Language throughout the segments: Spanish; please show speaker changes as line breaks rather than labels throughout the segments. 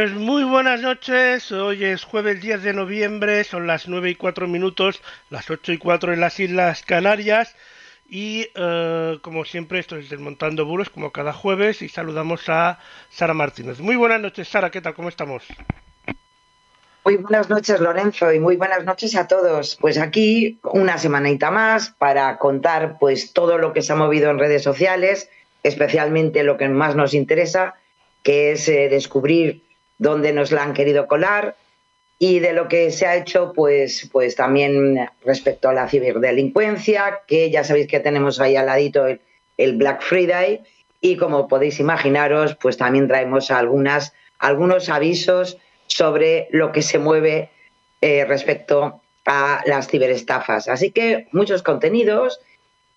Pues muy buenas noches, hoy es jueves 10 de noviembre, son las 9 y 4 minutos, las 8 y 4 en las Islas Canarias y eh, como siempre esto es Desmontando Bulos como cada jueves y saludamos a Sara Martínez. Muy buenas noches Sara, ¿qué tal? ¿Cómo estamos?
Muy buenas noches, Lorenzo, y muy buenas noches a todos. Pues aquí una semanita más para contar pues todo lo que se ha movido en redes sociales, especialmente lo que más nos interesa, que es eh, descubrir dónde nos la han querido colar y de lo que se ha hecho pues pues también respecto a la ciberdelincuencia, que ya sabéis que tenemos ahí al ladito el, el Black Friday y como podéis imaginaros, pues también traemos algunas algunos avisos sobre lo que se mueve eh, respecto a las ciberestafas. Así que muchos contenidos,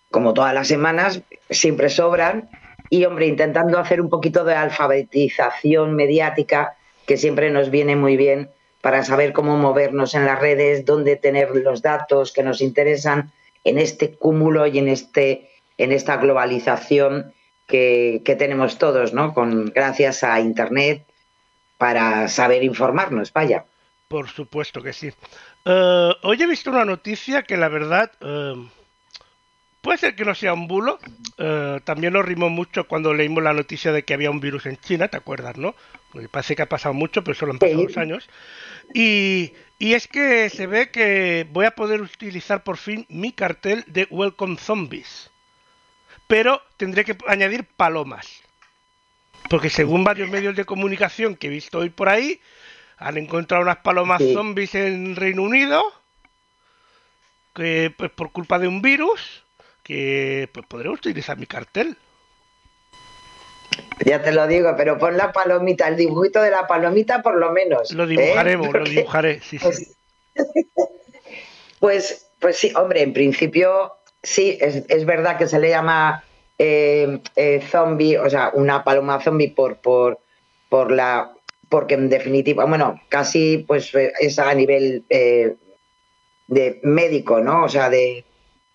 como todas las semanas, siempre sobran y, hombre, intentando hacer un poquito de alfabetización mediática que siempre nos viene muy bien para saber cómo movernos en las redes, dónde tener los datos que nos interesan en este cúmulo y en, este, en esta globalización que, que tenemos todos, ¿no? Con, gracias a Internet, para saber informarnos, vaya.
Por supuesto que sí. Eh, hoy he visto una noticia que la verdad eh, puede ser que no sea un bulo. Eh, también nos rimó mucho cuando leímos la noticia de que había un virus en China, ¿te acuerdas, no? Porque parece que ha pasado mucho, pero solo han pasado
Sí.
dos años. Y, y es que se ve que voy a poder utilizar por fin mi cartel de Welcome Zombies. Pero tendré que añadir palomas. Porque según varios medios de comunicación que he visto hoy por ahí, han encontrado unas palomas
Sí.
zombies en Reino Unido, que pues por culpa de un virus, que pues podré utilizar mi cartel.
Ya te lo digo, pero pon la palomita, el dibujito de la palomita por lo menos.
Lo
¿eh?
dibujaremos, lo
Porque,
dibujaré, sí, sí.
Pues, pues, pues sí, hombre, en principio sí, es, es verdad que se le llama eh, eh, zombie, o sea, una paloma zombie por, por, por la, porque en definitiva, bueno, casi pues eh, es a nivel eh, de médico, ¿no? O sea, de,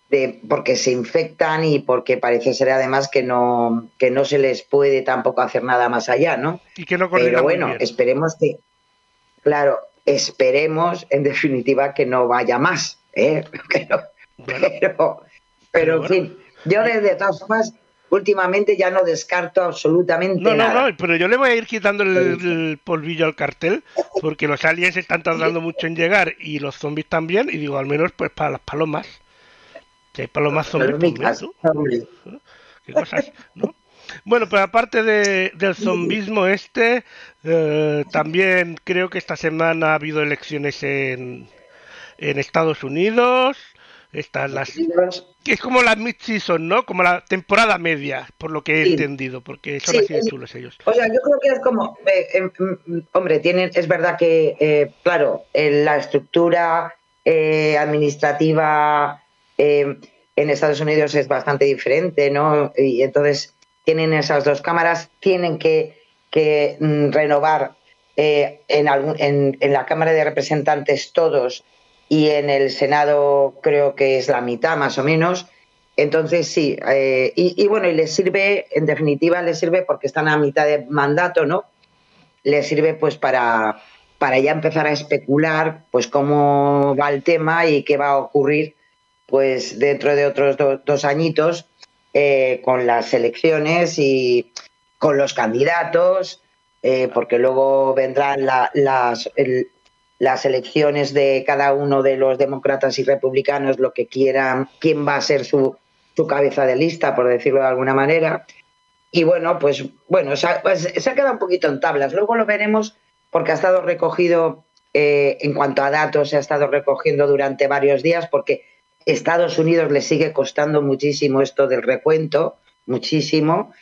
de porque se infectan y porque parece ser además que no, que no se les puede tampoco hacer nada más allá, ¿no?
Y que no coordina
Pero bueno, esperemos que, claro, esperemos en definitiva que no vaya más, ¿eh? Pero,
Bueno,
pero, pero en fin, yo de, de todas formas, últimamente ya no descarto absolutamente
no, no,
nada.
no, pero yo le voy a ir quitando el, el polvillo al cartel, porque los aliens están tardando mucho en llegar y los zombies también, y digo, al menos pues para las palomas. Hay palomas zombies, qué cosas, ¿no? Bueno, pero aparte de, del zombismo este, eh, también creo que esta semana ha habido elecciones en, en Estados Unidos. Están las que es como la mid-season, ¿no? Como la temporada media, por lo que he
Sí.
entendido, porque son
Sí,
así de chulos ellos.
O sea, yo creo que es como, eh, eh, mm, hombre, tienen, es verdad que, eh, claro, eh, la estructura eh, administrativa eh, en Estados Unidos es bastante diferente, ¿no? Y entonces tienen esas dos cámaras, tienen que, que, mm, renovar eh, en, la Cámara de Representantes todos y en el Senado creo que es la mitad más o menos. Entonces sí, eh, y, y bueno, y les sirve, en definitiva, les sirve porque están a mitad de mandato, ¿no? Les sirve pues para, para ya empezar a especular pues cómo va el tema y qué va a ocurrir pues dentro de otros do- dos añitos eh, con las elecciones y con los candidatos, eh, porque luego vendrán la- las, las elecciones de cada uno de los demócratas y republicanos, lo que quieran, quién va a ser su, su cabeza de lista, por decirlo de alguna manera. Y bueno, pues bueno, se ha, pues, se ha quedado un poquito en tablas. Luego lo veremos porque ha estado recogido, eh, en cuanto a datos, se ha estado recogiendo durante varios días porque Estados Unidos le sigue costando muchísimo esto del recuento, muchísimo.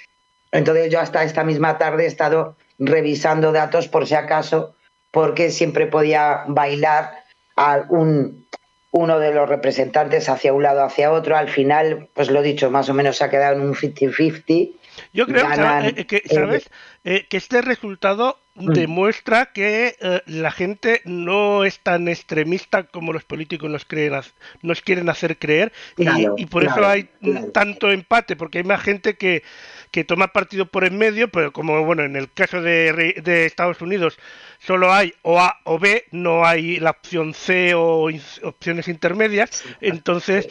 Entonces yo hasta esta misma tarde he estado revisando datos por si acaso, porque siempre podía bailar a un, uno de los representantes hacia un lado hacia otro. Al final, pues lo he dicho, más o menos se ha quedado en un 50-50.
Yo creo
Ganan,
eh, que,
eh,
¿sabes? Eh, que este resultado. Demuestra que eh, la gente no es tan extremista como los políticos nos, creen, nos quieren hacer creer. Y-
Claro,
y, por eso hay mm,
claro.
tanto empate, porque hay más gente que, que toma partido por en medio, pero como bueno, en el caso de, de Estados Unidos solo hay o A o B, no hay la opción C o in- opciones intermedias, entonces mm,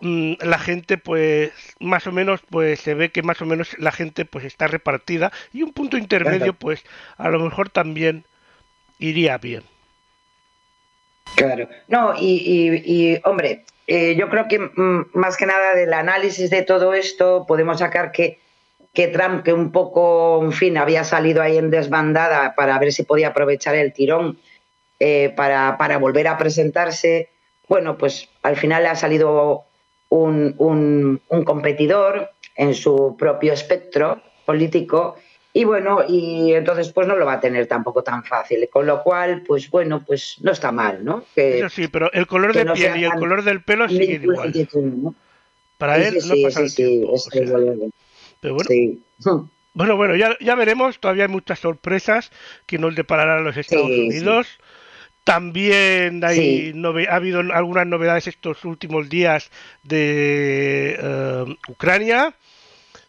la gente pues más o menos pues se ve que más o menos la gente pues está repartida y un punto intermedio pues a lo mejor también iría bien.
Claro. No, y, y- y, hombre, eh, yo creo que mm, más que nada del análisis de todo esto podemos sacar que, que Trump, que un poco, en fin, había salido ahí en desbandada para ver si podía aprovechar el tirón eh, para, para volver a presentarse, bueno, pues al final le ha salido un, un- un competidor en su propio espectro político y bueno, y entonces pues no lo va a tener tampoco tan fácil, con lo cual, pues bueno, pues no está mal, ¿no? Que,
Eso sí, pero el color de
no
piel y el color del pelo
ridículo
igual. Para
Sí,
él
sí,
no pasa
sí,
el tiempo.
es
pero bueno. Bueno, bueno, ya, ya veremos, todavía hay muchas sorpresas que nos depararán los Estados Unidos. También hay
Sí.
nove- ha habido algunas novedades estos últimos días de eh, Ucrania,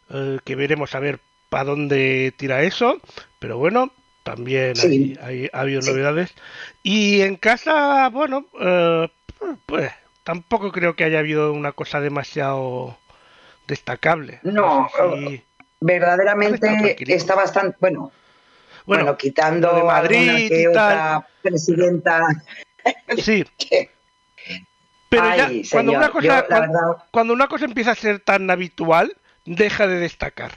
eh, que veremos a ver para dónde tira eso, pero bueno, también
Sí.
hay, hay- ha habido
Sí.
novedades. Y en casa, bueno, eh, pues tampoco creo que haya habido una cosa demasiado destacable.
No,
sé si-
Verdaderamente
está
bastante, bueno, bueno, quitando
de Madrid y tal.
presidenta
Sí,
que
pero ya cuando una cosa
yo, verdad-
cuando una cosa empieza a ser tan habitual, deja de destacar.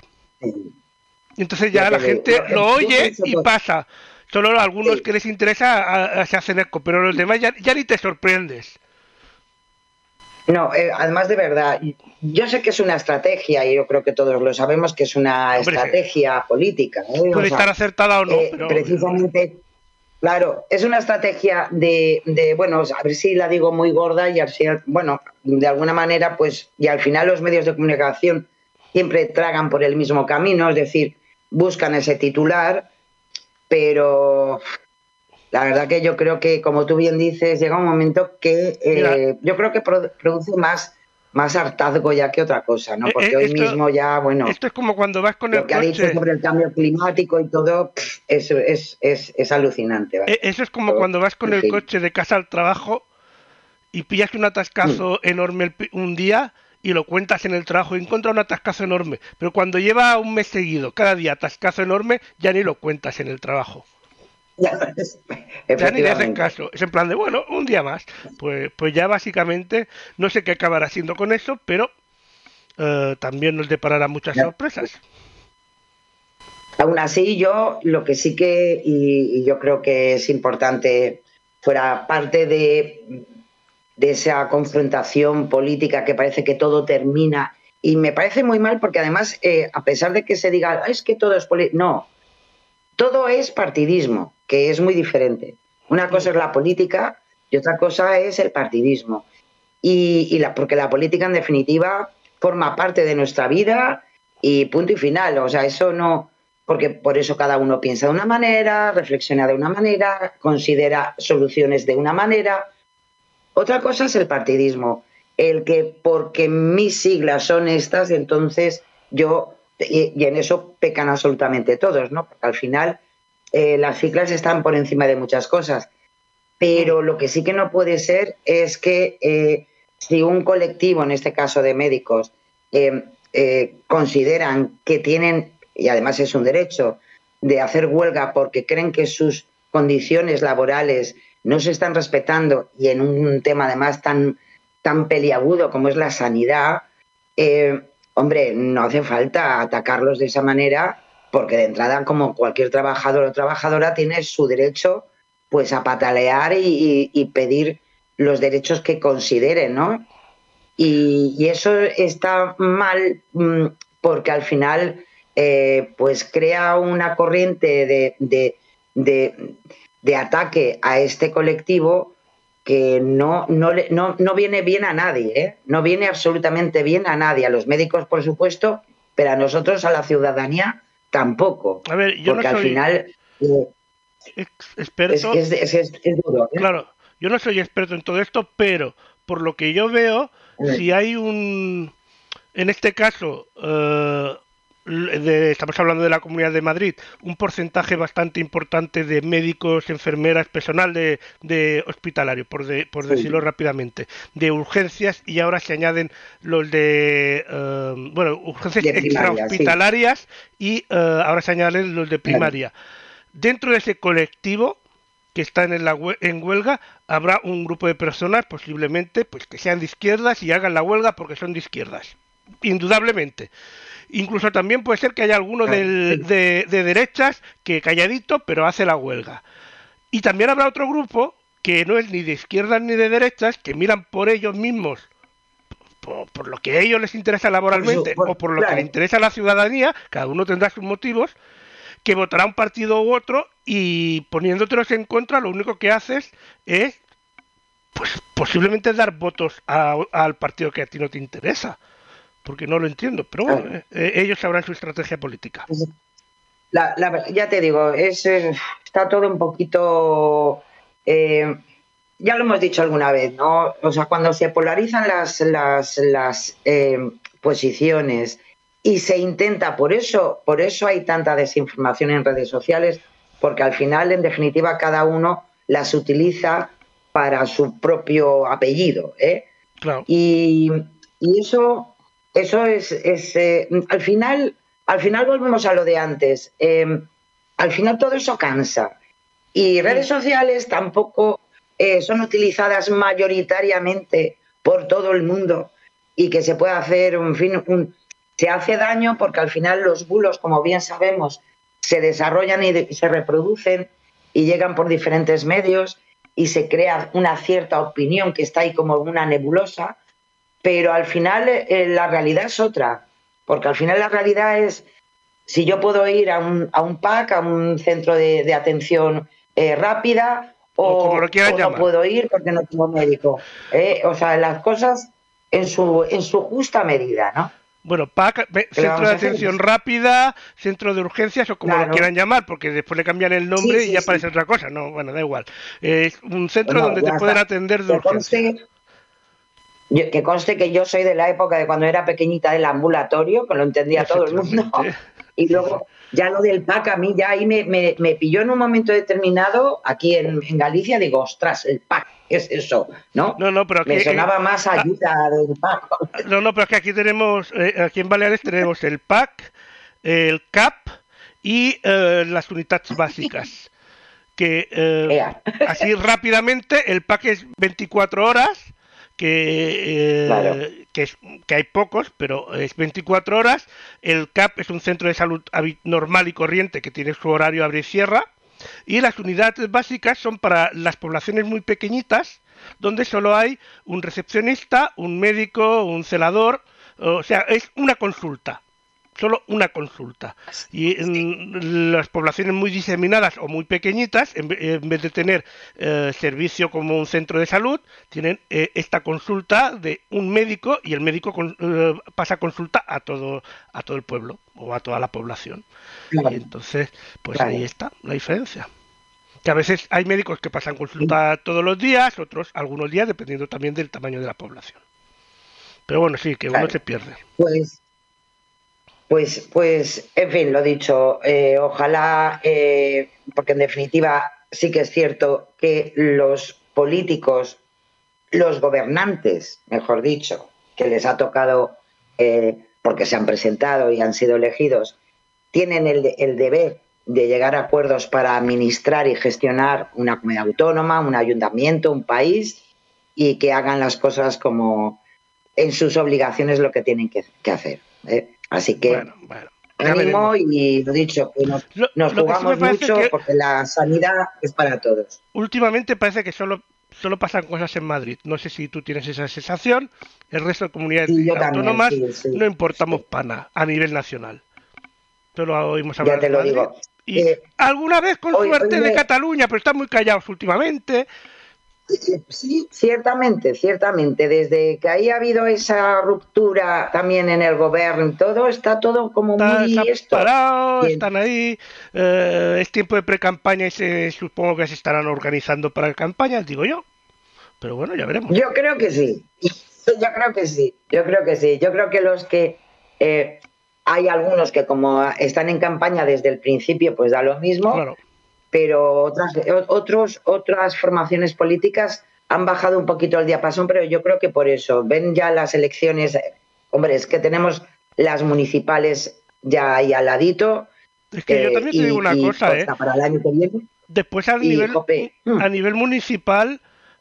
Entonces ya la gente lo oye y pasa. Solo algunos
Sí.
que les interesa a- a- se hacen eco, pero los demás ya, ya ni te sorprendes.
No, eh, además de verdad, yo sé que es una estrategia y yo creo que todos lo sabemos que es una
Hombre,
estrategia política. ¿eh? O
Puede
sea,
estar acertada o no,
eh,
pero
precisamente, claro, es una estrategia de, de, bueno, a ver si la digo muy gorda y final, bueno, de alguna manera, pues, y al final los medios de comunicación siempre tragan por el mismo camino, es decir, buscan ese titular, pero la verdad que yo creo que, como tú bien dices, llega un momento que eh, yo creo que produ- produce más, más hartazgo ya que otra cosa, ¿no?
Eh,
Porque
eh,
hoy mismo ya, bueno,
esto es como cuando vas con el
lo que ha dicho
coche.
sobre el cambio climático y todo, eso es, es, es alucinante. ¿vale?
Eso es como cuando vas con el
fin.
coche de casa al trabajo y pillas un atascazo
Mm.
enorme un día y lo cuentas en el trabajo y encuentras un atascazo enorme. Pero cuando lleva un mes seguido, cada día atascazo enorme, ya ni lo cuentas en el trabajo.
Ya, es-
Ya ni le hacen caso. Es en plan de, bueno, un día más. Pues, pues ya básicamente, no sé qué acabará haciendo con eso, pero eh, también nos deparará muchas
Ya.
sorpresas.
Aún así, yo lo que sí que, y, y yo creo que es importante, fuera parte de, de esa confrontación política que parece que todo termina, y me parece muy mal porque además, eh, a pesar de que se diga, "Ah, es que todo es política, no, todo es partidismo, que es muy diferente. Una cosa es la política y otra cosa es el partidismo. Y, y la, porque la política, en definitiva, forma parte de nuestra vida y punto y final. O sea, eso no. Porque por eso cada uno piensa de una manera, reflexiona de una manera, considera soluciones de una manera. Otra cosa es el partidismo. El que porque mis siglas son estas, entonces yo. Y, y en eso pecan absolutamente todos, ¿no? Porque al final eh, las siglas están por encima de muchas cosas. Pero lo que sí que no puede ser es que eh, si un colectivo, en este caso de médicos, eh, eh, consideran que tienen, y además es un derecho, de hacer huelga porque creen que sus condiciones laborales no se están respetando y en un tema además tan, tan peliagudo como es la sanidad, hombre, no hace falta atacarlos de esa manera porque de entrada, como cualquier trabajador o trabajadora, tiene su derecho pues a patalear y, pedir los derechos que consideren, ¿no? Y, eso está mal mm, porque al final eh, pues crea una corriente de, de, de, ataque a este colectivo que no, no, no, no viene bien a nadie, ¿eh? no viene absolutamente bien a nadie, a los médicos por supuesto, pero a nosotros, a la ciudadanía, tampoco.
A ver, yo no
porque al
soy
final eh,
experto.
es- es- es- es duro. ¿eh?
Claro, yo no soy experto en todo esto, pero por lo que yo veo,
Mm.
si hay un, en este caso, eh, l- de- estamos hablando de la Comunidad de Madrid, un porcentaje bastante importante de médicos, enfermeras, personal de, de hospitalario, por, de- por
Sí.
decirlo rápidamente, de urgencias y ahora se añaden los de, eh, bueno, urgencias extrahospitalarias y eh, ahora se añaden los de primaria. Dentro de ese colectivo que están en, la en huelga, habrá un grupo de personas, posiblemente, pues que sean de izquierdas y hagan la huelga porque son de izquierdas. Indudablemente. Incluso también puede ser que haya alguno del- de, de derechas que calladito, pero hace la huelga. Y también habrá otro grupo que no es ni de izquierdas ni de derechas, que miran por ellos mismos, por, por lo que a ellos les interesa laboralmente
por-
o por lo que le interesa a la ciudadanía, cada uno tendrá sus motivos, que votará un partido u otro y poniéndotelos en contra lo único que haces es pues posiblemente dar votos a- al partido que a ti no te interesa porque no lo entiendo pero bueno
Claro.
eh, ellos sabrán su estrategia política
La- la- ya te digo, es, eh, está todo un poquito. eh, ya lo hemos dicho alguna vez, ¿no? O sea, cuando se polarizan las, las, las eh, posiciones y se intenta, por eso, por eso hay tanta desinformación en redes sociales, porque al final, en definitiva, cada uno las utiliza para su propio apellido, ¿eh?
claro
Y, y eso, eso es, es, eh, al final, al final volvemos a lo de antes. Eh, al final todo eso cansa. Y redes sociales tampoco eh, son utilizadas mayoritariamente por todo el mundo y que se puede hacer, en fin, un- se hace daño porque al final los bulos, como bien sabemos, se desarrollan y, de- y se reproducen y llegan por diferentes medios y se crea una cierta opinión que está ahí como una nebulosa, pero al final eh, la realidad es otra, porque al final la realidad es si yo puedo ir a un, a un PAC, a un centro de, de atención eh, rápida, o,
O como lo quieran
o no puedo ir porque no tengo médico. ¿eh? O sea, las cosas en su, en su justa medida, ¿no?
bueno PAC ve-
¿Qué le
centro de atención rápida centro de urgencias o como lo quieran llamar porque después le cambian el nombre
Sí, sí,
y ya
sí.
parece otra cosa no bueno da igual es un centro
Bueno,
donde te pueden
está.
atender de
Que
urgencia
conste, yo- que conste que yo soy de la época de cuando era pequeñita del ambulatorio, que lo entendía todo el mundo. Y luego ya lo del PAC a mí ya ahí me, me- me pilló en un momento determinado aquí en, en Galicia, digo, ostras, el PAC, ¿qué es eso? ¿No?
no no pero
me
aquí-
sonaba más
ah,
ayuda del PAC.
No, no, pero es que aquí tenemos, eh, aquí en Baleares tenemos el PAC, el CAP y eh, las unidades básicas. Que eh, así rápidamente, el PAC es 24 horas, que, eh,
Claro.
que, es, que hay pocos, pero es 24 horas. El CAP es un centro de salud normal y corriente que tiene su horario abre y cierra. Y las unidades básicas son para las poblaciones muy pequeñitas, donde solo hay un recepcionista, un médico, un celador, o sea, es una consulta, solo una consulta. Y en las poblaciones muy diseminadas o muy pequeñitas, en, ve- en vez de tener eh, servicio como un centro de salud, tienen eh, esta consulta de un médico y el médico con- eh, pasa consulta a todo, a todo el pueblo o a toda la población.
Claro.
Y entonces, pues
Claro.
ahí está la diferencia. Que a veces hay médicos que pasan consulta todos los días, otros algunos días, dependiendo también del tamaño de la población. Pero bueno, sí, que uno se pierde.
Pues, pues, pues, en fin, lo dicho, eh, ojalá, eh, porque en definitiva sí que es cierto que los políticos, los gobernantes, mejor dicho, que les ha tocado, eh, porque se han presentado y han sido elegidos, tienen el, el deber de llegar a acuerdos para administrar y gestionar una comunidad autónoma, un ayuntamiento, un país, y que hagan las cosas como en sus obligaciones lo que tienen que, que hacer. ¿eh? Así que
Bueno, bueno.
ánimo
veremos.
y lo dicho, que nos,
Lo-
nos
lo que sí
jugamos
parece
mucho
que-
porque la sanidad es para todos.
Últimamente parece que solo solo pasan cosas en Madrid. No sé si tú tienes esa sensación. El resto de comunidades
Sí, yo también,
autónomas
sí, sí.
no importamos pana a nivel nacional. Solo oímos hablar
Ya te
de
lo
Madrid.
digo.
Y
Eh,
alguna vez con
hoy-
suerte
hoy
de
me-
Cataluña, pero están muy callados últimamente.
Sí, ciertamente, ciertamente. Desde que ahí ha habido esa ruptura también en el gobierno y todo, está todo como
Está,
muy
está
esto.
parado,
Bien.
están ahí. eh, es tiempo de pre-campaña y se, supongo que se estarán organizando para campañas, digo yo. Pero bueno, ya veremos.
Yo creo que sí. Yo creo que sí. Yo creo que sí. Yo creo que los que eh, hay algunos que como están en campaña desde el principio, pues da lo mismo.
Claro.
Pero otras, otros, otras formaciones políticas han bajado un poquito el diapasón, pero yo creo que por eso. Ven ya las elecciones, eh, hombre, es que tenemos las municipales ya ahí al ladito.
Es que yo
eh,
también te
y-
digo una
y
cosa, ¿eh?
hasta Para el año que viene.
Después a nivel,
mm.
a nivel municipal,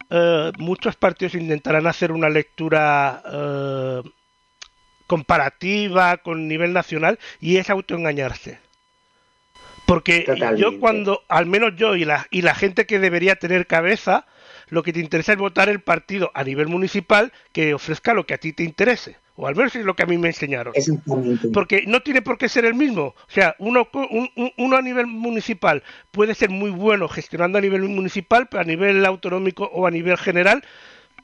eh, muchos partidos intentarán hacer una lectura eh, comparativa con nivel nacional y es autoengañarse. Porque yo cuando, al menos yo y la, y la gente que debería tener cabeza, lo que te interesa es votar el partido a nivel municipal que ofrezca lo que a ti te interese. O al menos es lo que a mí me enseñaron. Porque no tiene por qué ser el mismo. O sea, uno, un- uno a nivel municipal puede ser muy bueno gestionando a nivel municipal, pero a nivel autonómico o a nivel general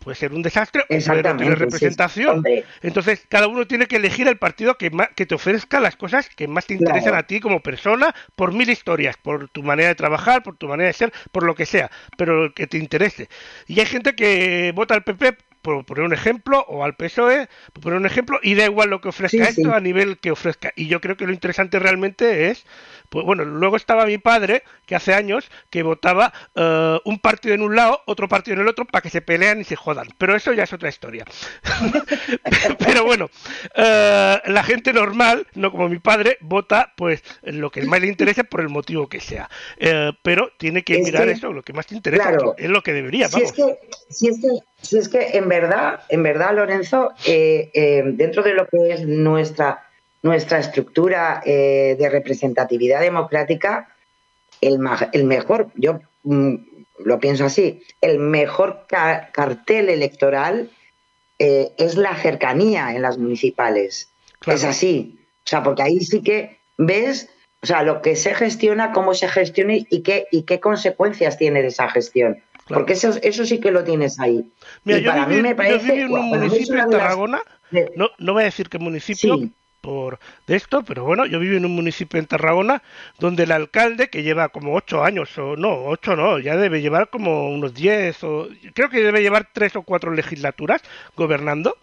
puede ser un desastre o puede no tener
Exactamente, sí,
representación. Entonces, cada uno tiene que elegir el partido que, más, que te ofrezca las cosas que más te interesan
Claro.
a ti como persona, por mil historias, por tu manera de trabajar, por tu manera de ser, por lo que sea, pero que te interese. Y hay gente que vota al PP por poner un ejemplo, o al PSOE, por poner un ejemplo, y da igual lo que ofrezca
Sí,
esto
sí.
a nivel que ofrezca. Y yo creo que lo interesante realmente es, pues bueno, luego estaba mi padre, que hace años, que votaba eh, un partido en un lado, otro partido en el otro, para que se pelean y se jodan. Pero eso ya es otra historia. Pero bueno, eh, la gente normal, no como mi padre, vota pues lo que más le interese por el motivo que sea. Eh, pero tiene que
Es
mirar
que-
eso, lo que más te interesa,
claro.
es lo que debería,
Si es,
vamos.
que, si, es que, si es que en verdad, en verdad, Lorenzo, eh, eh, dentro de lo que es nuestra, nuestra estructura eh, de representatividad democrática, el, el mejor, yo mm, lo pienso así, el mejor ca- cartel electoral eh, es la cercanía en las municipales.
Claro.
Es así. O sea, porque ahí sí que ves, o sea, lo que se gestiona, cómo se gestiona y qué, y qué consecuencias tiene esa gestión.
Claro.
Porque eso, eso sí que lo tienes ahí.
Mira,
y
yo
para
viví,
mí me
yo viví en un municipio en Tarragona,
de-
no, no voy a decir qué municipio
Sí.
por de esto, pero bueno, yo viví en un municipio en Tarragona donde el alcalde, que lleva como ocho años, o no, ocho no, ya debe llevar como unos diez, o creo que debe llevar tres o cuatro legislaturas gobernando,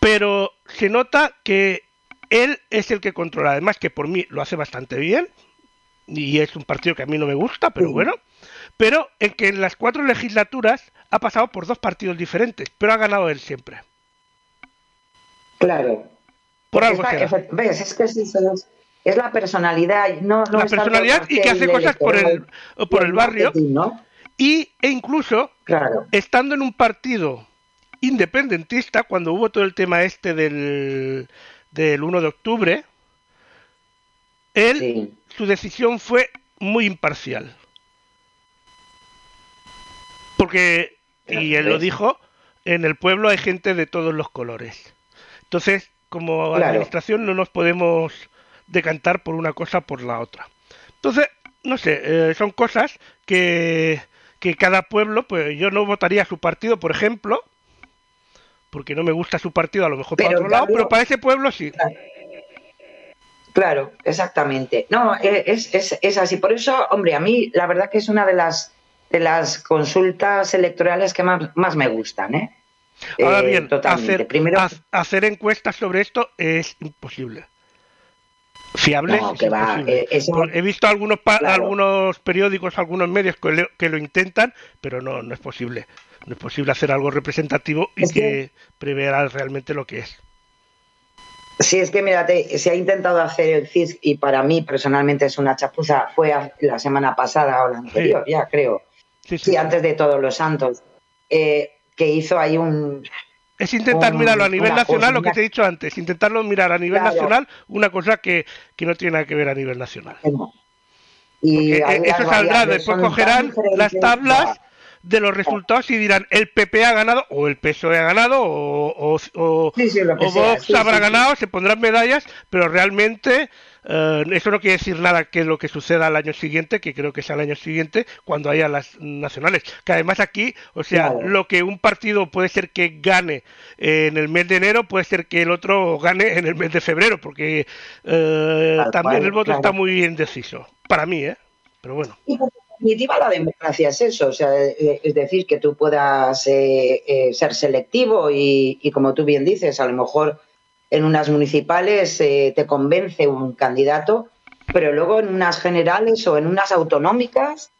pero se nota que él es el que controla, además que por mí lo hace bastante bien, y es un partido que a mí no me gusta, pero bueno, pero en que en las cuatro legislaturas ha pasado por dos partidos diferentes, pero ha ganado él siempre.
Claro.
Por algo
Esta- ¿Ves? Es que es, es, es la personalidad. No, no
La personalidad y que hace cosas por el, por barrio y, e incluso
Claro.
estando en un partido independentista, cuando hubo todo el tema este del, del 1 de octubre, él,
Sí.
su decisión fue muy imparcial. Porque, y él lo dijo, en el pueblo hay gente de todos los colores. Entonces, como
Claro.
administración no nos podemos decantar por una cosa por la otra. Entonces, no sé, eh, son cosas que, que cada pueblo, pues yo no votaría a su partido, por ejemplo, porque no me gusta su partido, a lo mejor
Pero
para otro lado, pero para ese pueblo sí.
Claro, exactamente. No, eh, es, es, es así. Por eso, hombre, a mí la verdad que es una de las de las consultas electorales que más, más me gustan, ¿eh?
Ahora
Eh,
bien,
totalmente.
hacer,
Primero,
hacer encuestas sobre esto es imposible. Fiable
No,
es
que va,
imposible.
eh, eso-
He visto algunos
Claro.
algunos periódicos, algunos medios que lo, que lo intentan, pero no, no es posible. No es posible hacer algo representativo y
Es
que,
que-
preverá realmente lo que es.
Sí, es que mírate, se ha intentado hacer el CIS y para mí personalmente es una chapuza. Fue la semana pasada o la anterior, ya creo.
Sí, sí.
Sí, antes de Todos los Santos. eh, que hizo ahí un.
Es intentar
un-
mirarlo a nivel nacional,
cosa,
lo que te he dicho antes, intentarlo mirar a nivel
Claro.
nacional una cosa que, que no tiene nada que ver a nivel nacional.
Y ahí
eso saldrá, después cogerán las tablas de los resultados y dirán el PP ha ganado o el PSOE ha ganado o, o, o, Vox habrá ganado, se pondrán medallas, pero realmente eh, eso no quiere decir nada que lo que suceda al año siguiente, que creo que sea el año siguiente, cuando haya las nacionales. Que además aquí, o sea, lo que un partido puede ser que gane en el mes de enero, puede ser que el otro gane en el mes de febrero, porque eh, también el voto está muy indeciso. Para mí, ¿eh? Pero bueno.
Y en definitiva la democracia es eso, o sea, eh, es decir, que tú puedas ser selectivo y, y, como tú bien dices, a lo mejor en unas municipales eh, te convence un candidato, pero luego en unas generales o en unas autonómicas,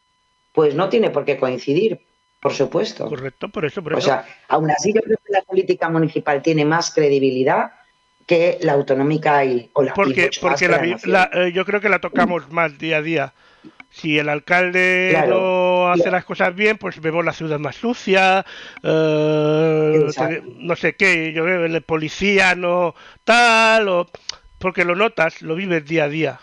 pues no tiene por qué coincidir, por supuesto.
Correcto, por eso, por
eso. O sea, aún así yo creo que la política municipal tiene más credibilidad que la autonómica y o la
porque porque la, eh, yo creo que la tocamos más día a día si el alcalde no hace las cosas bien, pues vemos la ciudad más sucia, eh, no sé qué, yo veo el policía no tal, o, porque lo notas, lo vives día a día.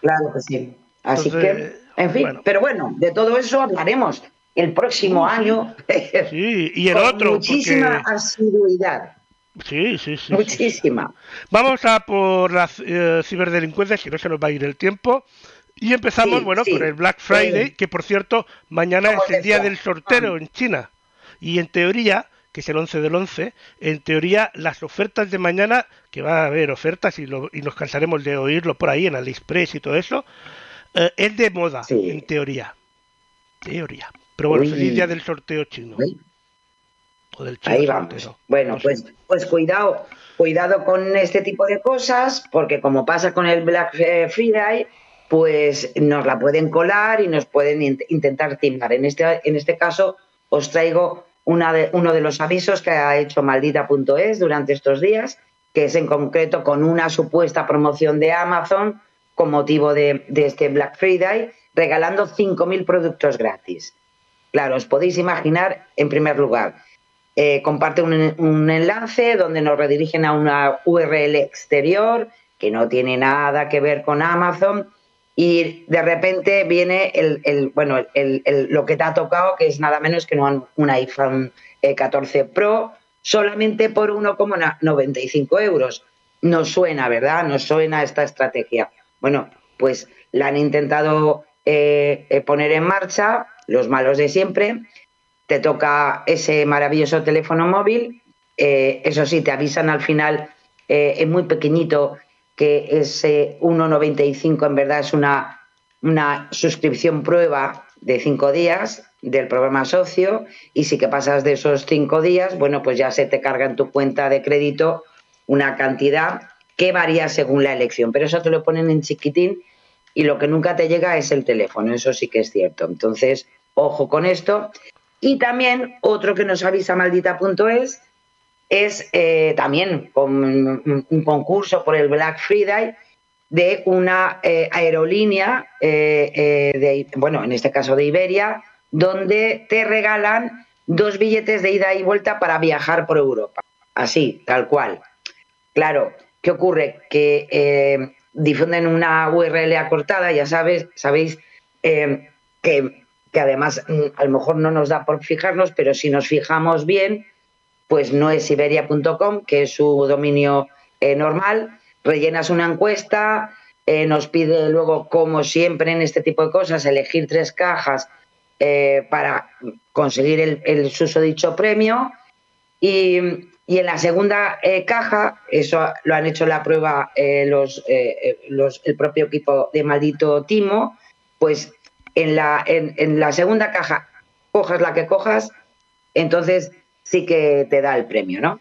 Claro que sí. Así que, en fin, pero bueno, de todo eso hablaremos el próximo año.
Sí, y el otro.
Muchísima asiduidad.
Sí, sí, sí.
Muchísima.
Vamos a por la eh, ciberdelincuencia, si no se nos va a ir el tiempo. Y empezamos, bueno, con el Black Friday, que por cierto, mañana es el día del sorteo en China. Y en teoría, que es el 11 del 11, en teoría las ofertas de mañana, que va a haber ofertas y, lo, y nos cansaremos de oírlo por ahí en AliExpress y todo eso, eh, es de moda, en teoría. Teoría. Pero bueno, feliz día del sorteo chino.
O del chino ahí vamos. Bueno, pues, pues cuidado, cuidado con este tipo de cosas, porque como pasa con el Black Friday, pues nos la pueden colar y nos pueden intentar timar. En este, en este caso, os traigo uno de los avisos que ha hecho maldita.es durante estos días, que es en concreto con una supuesta promoción de Amazon con motivo de, este Black Friday, regalando 5.000 productos gratis. Claro, os podéis imaginar, en primer lugar, eh, comparte un, un enlace donde nos redirigen a una URL exterior que no tiene nada que ver con Amazon y de repente viene el, bueno, lo que te ha tocado, que es nada menos que un, un iPhone 14 Pro, solamente por 1,95 euros. Nos suena, ¿verdad? Nos suena esta estrategia. Bueno, pues la han intentado eh, eh, poner en marcha, los malos de siempre. Te toca ese maravilloso teléfono móvil. Eh, eso sí, te avisan al final, es muy pequeñito que ese 1,95 en verdad es una, una suscripción prueba de cinco días del programa socio y si que pasas de esos cinco días, bueno, pues ya se te carga en tu cuenta de crédito una cantidad que varía según la elección, pero eso te lo ponen en chiquitín y lo que nunca te llega es el teléfono, eso sí que es cierto. Entonces, ojo con esto. Y también otro que nos avisa maldita.es es eh, también un concurso por el Black Friday de una eh, aerolínea, eh, bueno, en este caso de Iberia, donde te regalan dos billetes de ida y vuelta para viajar por Europa. Así, tal cual. Claro, ¿qué ocurre? Que difunden una URL acortada, ya sabes, sabéis que, que además mm, a lo mejor no nos da por fijarnos, pero si nos fijamos bien, pues no es iberia.com, que es su dominio eh, normal. Rellenas una encuesta, eh, nos pide luego, como siempre en este tipo de cosas, elegir tres cajas eh, para conseguir el, el susodicho premio. Y, en la segunda caja, eso lo han hecho la prueba los, el propio equipo de Maldito Timo, pues en la, en la segunda caja, cojas la que cojas, entonces sí que te da el premio, ¿no?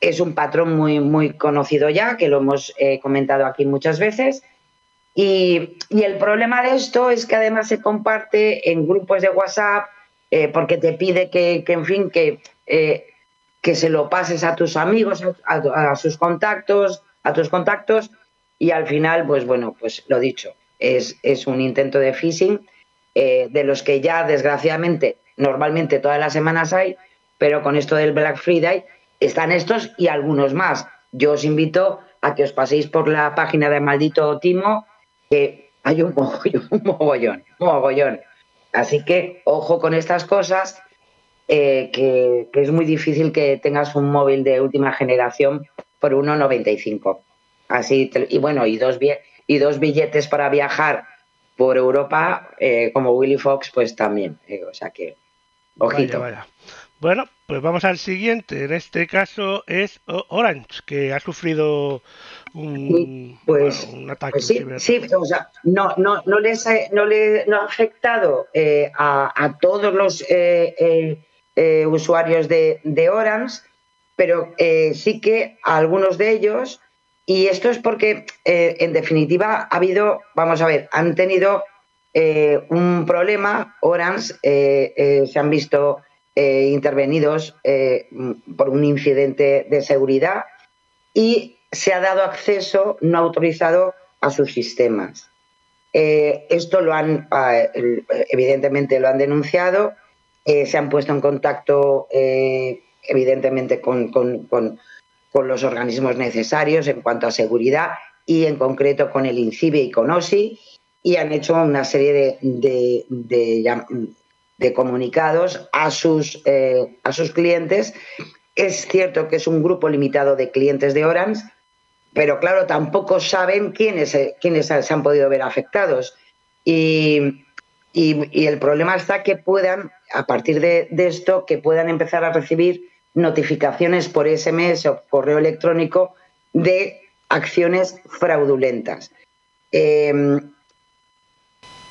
Es un patrón muy, muy conocido ya, que lo hemos eh, comentado aquí muchas veces. Y, el problema de esto es que además se comparte en grupos de WhatsApp eh, porque te pide que, en fin, que, eh, que se lo pases a tus amigos, a, sus contactos, a tus contactos y al final, pues bueno, pues lo dicho, es, es un intento de phishing de los que ya desgraciadamente normalmente todas las semanas hay, pero con esto del Black Friday están estos y algunos más. Yo os invito a que os paséis por la página de Maldito Timo, que hay un mogollón, un mogollón, un mogollón. Así que ojo con estas cosas, eh, que, que es muy difícil que tengas un móvil de última generación por 1,95. Así, te- y bueno, y dos, y dos billetes para viajar por Europa, eh, como Willy Fox, pues también. eh, o sea que, ojito.
Vaya, vaya. Bueno, pues vamos al siguiente. En este caso es O- Orange, que ha sufrido un,
pues,
bueno, un ataque.
Pues sí, sí, o sea, no, no, no les ha, no le, no ha afectado eh, a, a todos los eh, eh, eh, usuarios de, de Orange, pero eh, sí que a algunos de ellos, y esto es porque, en definitiva, ha habido, vamos a ver, han tenido eh, un problema, Orange, se han visto eh, intervenidos eh, por un incidente de seguridad y se ha dado acceso no autorizado a sus sistemas. Eh, esto lo han, el- evidentemente, lo han denunciado, se han puesto en contacto, evidentemente, con, los organismos necesarios en cuanto a seguridad y, en concreto, con el INCIBE y con OSI, y han hecho una serie de, de- de de comunicados a sus, eh, a sus clientes. Es cierto que es un grupo limitado de clientes de Orange, pero claro, tampoco saben quiénes, eh, quiénes se han podido ver afectados. Y, y- el problema está que puedan, a partir de, de esto, que puedan empezar a recibir notificaciones por SMS o correo electrónico de acciones fraudulentas. Eh,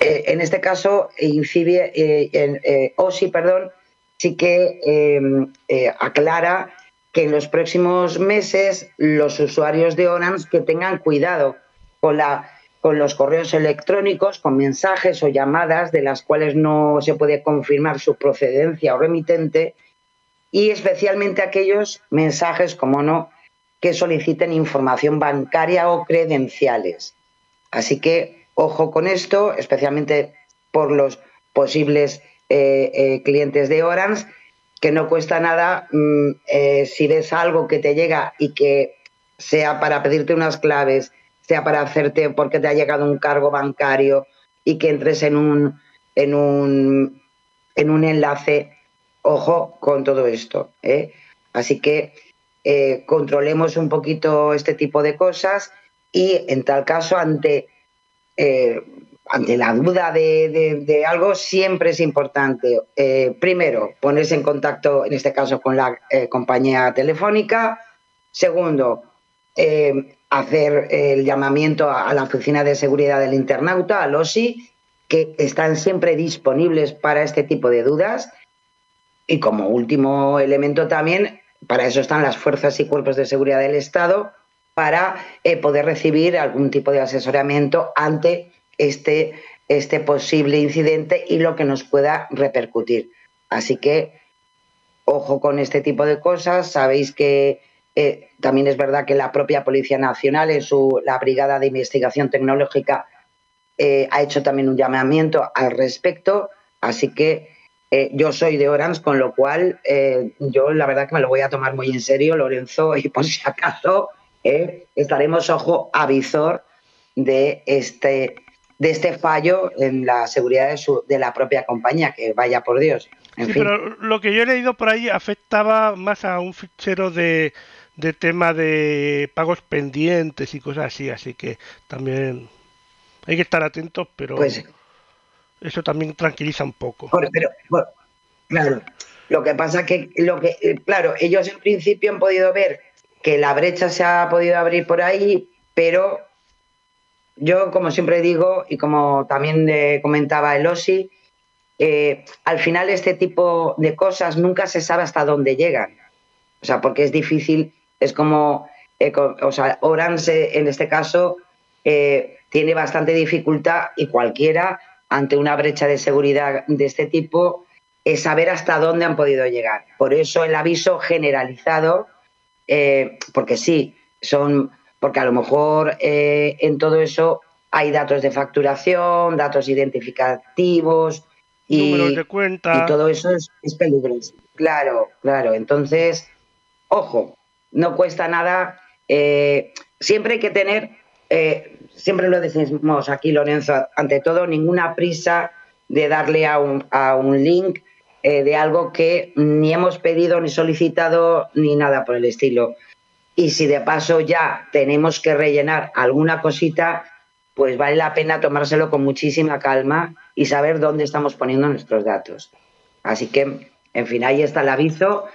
eh, en este caso, Incibie, eh, en, eh, OSI, perdón, sí que eh, eh, aclara que en los próximos meses los usuarios de Orange que tengan cuidado con, con los correos electrónicos, con mensajes o llamadas de las cuales no se puede confirmar su procedencia o remitente y especialmente aquellos mensajes, como no, que soliciten información bancaria o credenciales. Así que ojo con esto, especialmente por los posibles eh, eh, clientes de Orange, que no cuesta nada mm, eh, si ves algo que te llega y que sea para pedirte unas claves, sea para hacerte porque te ha llegado un cargo bancario y que entres en un, en un, en un enlace, ojo con todo esto. Así que controlemos un poquito este tipo de cosas y en tal caso ante eh, ante la duda de, algo siempre es importante, eh, primero, ponerse en contacto, en este caso, con la eh, compañía telefónica. Segundo, hacer el llamamiento a, a, la Oficina de Seguridad del Internauta, al OSI, que están siempre disponibles para este tipo de dudas. Y como último elemento también, para eso están las fuerzas y cuerpos de seguridad del Estado, para eh, poder recibir algún tipo de asesoramiento ante este, este posible incidente y lo que nos pueda repercutir. Así que ojo con este tipo de cosas. Sabéis que eh, también es verdad que la propia Policía Nacional, en su la Brigada de Investigación Tecnológica, eh, ha hecho también un llamamiento al respecto. Así que yo soy de Orange, con lo cual yo la verdad que me lo voy a tomar muy en serio, Lorenzo, y por si acaso eh, estaremos ojo a visor de este de este fallo en la seguridad de, su, de la propia compañía, que vaya por Dios. En
sí,
fin.
pero lo que yo he leído por ahí afectaba más a un fichero de, de tema de pagos pendientes y cosas así, así que también hay que estar atentos, pero
pues,
eso también tranquiliza un poco.
Pero, pero, bueno, claro, lo que pasa que, lo que, eh, claro, ellos en principio han podido ver que la brecha se ha podido abrir por ahí, pero yo, como siempre digo, y como también comentaba el OSI, eh, al final este tipo de cosas nunca se sabe hasta dónde llegan. O sea, porque es difícil, es como, eh, o sea, Orange en este caso eh, tiene bastante dificultad y cualquiera ante una brecha de seguridad de este tipo es saber hasta dónde han podido llegar. Por eso el aviso generalizado, eh, porque sí, son porque a lo mejor eh, en todo eso hay datos de facturación, datos identificativos y,
números de cuenta.
y todo eso es, es, peligroso. Claro, claro. Entonces, ojo, no cuesta nada. Eh, siempre hay que tener, eh, siempre lo decimos aquí, Lorenzo, ante todo, ninguna prisa de darle a un, a un link eh, de algo que ni hemos pedido, ni solicitado, ni nada por el estilo. Y si de paso ya tenemos que rellenar alguna cosita, pues vale la pena tomárselo con muchísima calma y saber dónde estamos poniendo nuestros datos. Así que, en fin, ahí está el aviso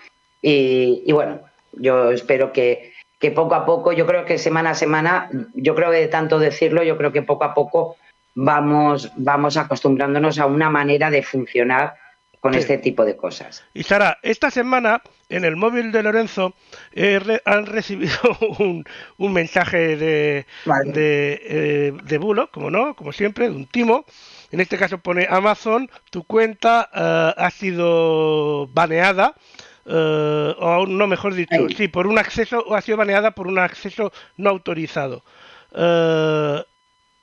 y, y bueno, yo espero que, que poco a poco, yo creo que semana a semana, yo creo que de tanto decirlo, yo creo que poco a poco vamos, vamos acostumbrándonos a una manera de funcionar con
Sí.
este tipo de cosas.
Y Sara, esta semana en el móvil de Lorenzo eh, re- han recibido un, un mensaje de,
Vale.
de, eh, de bulo, como no, como siempre, de un timo. En este caso pone Amazon, tu cuenta eh, ha sido baneada, eh, o aún no, mejor dicho,
Ahí.
sí, por un acceso, o ha sido baneada por un acceso no autorizado.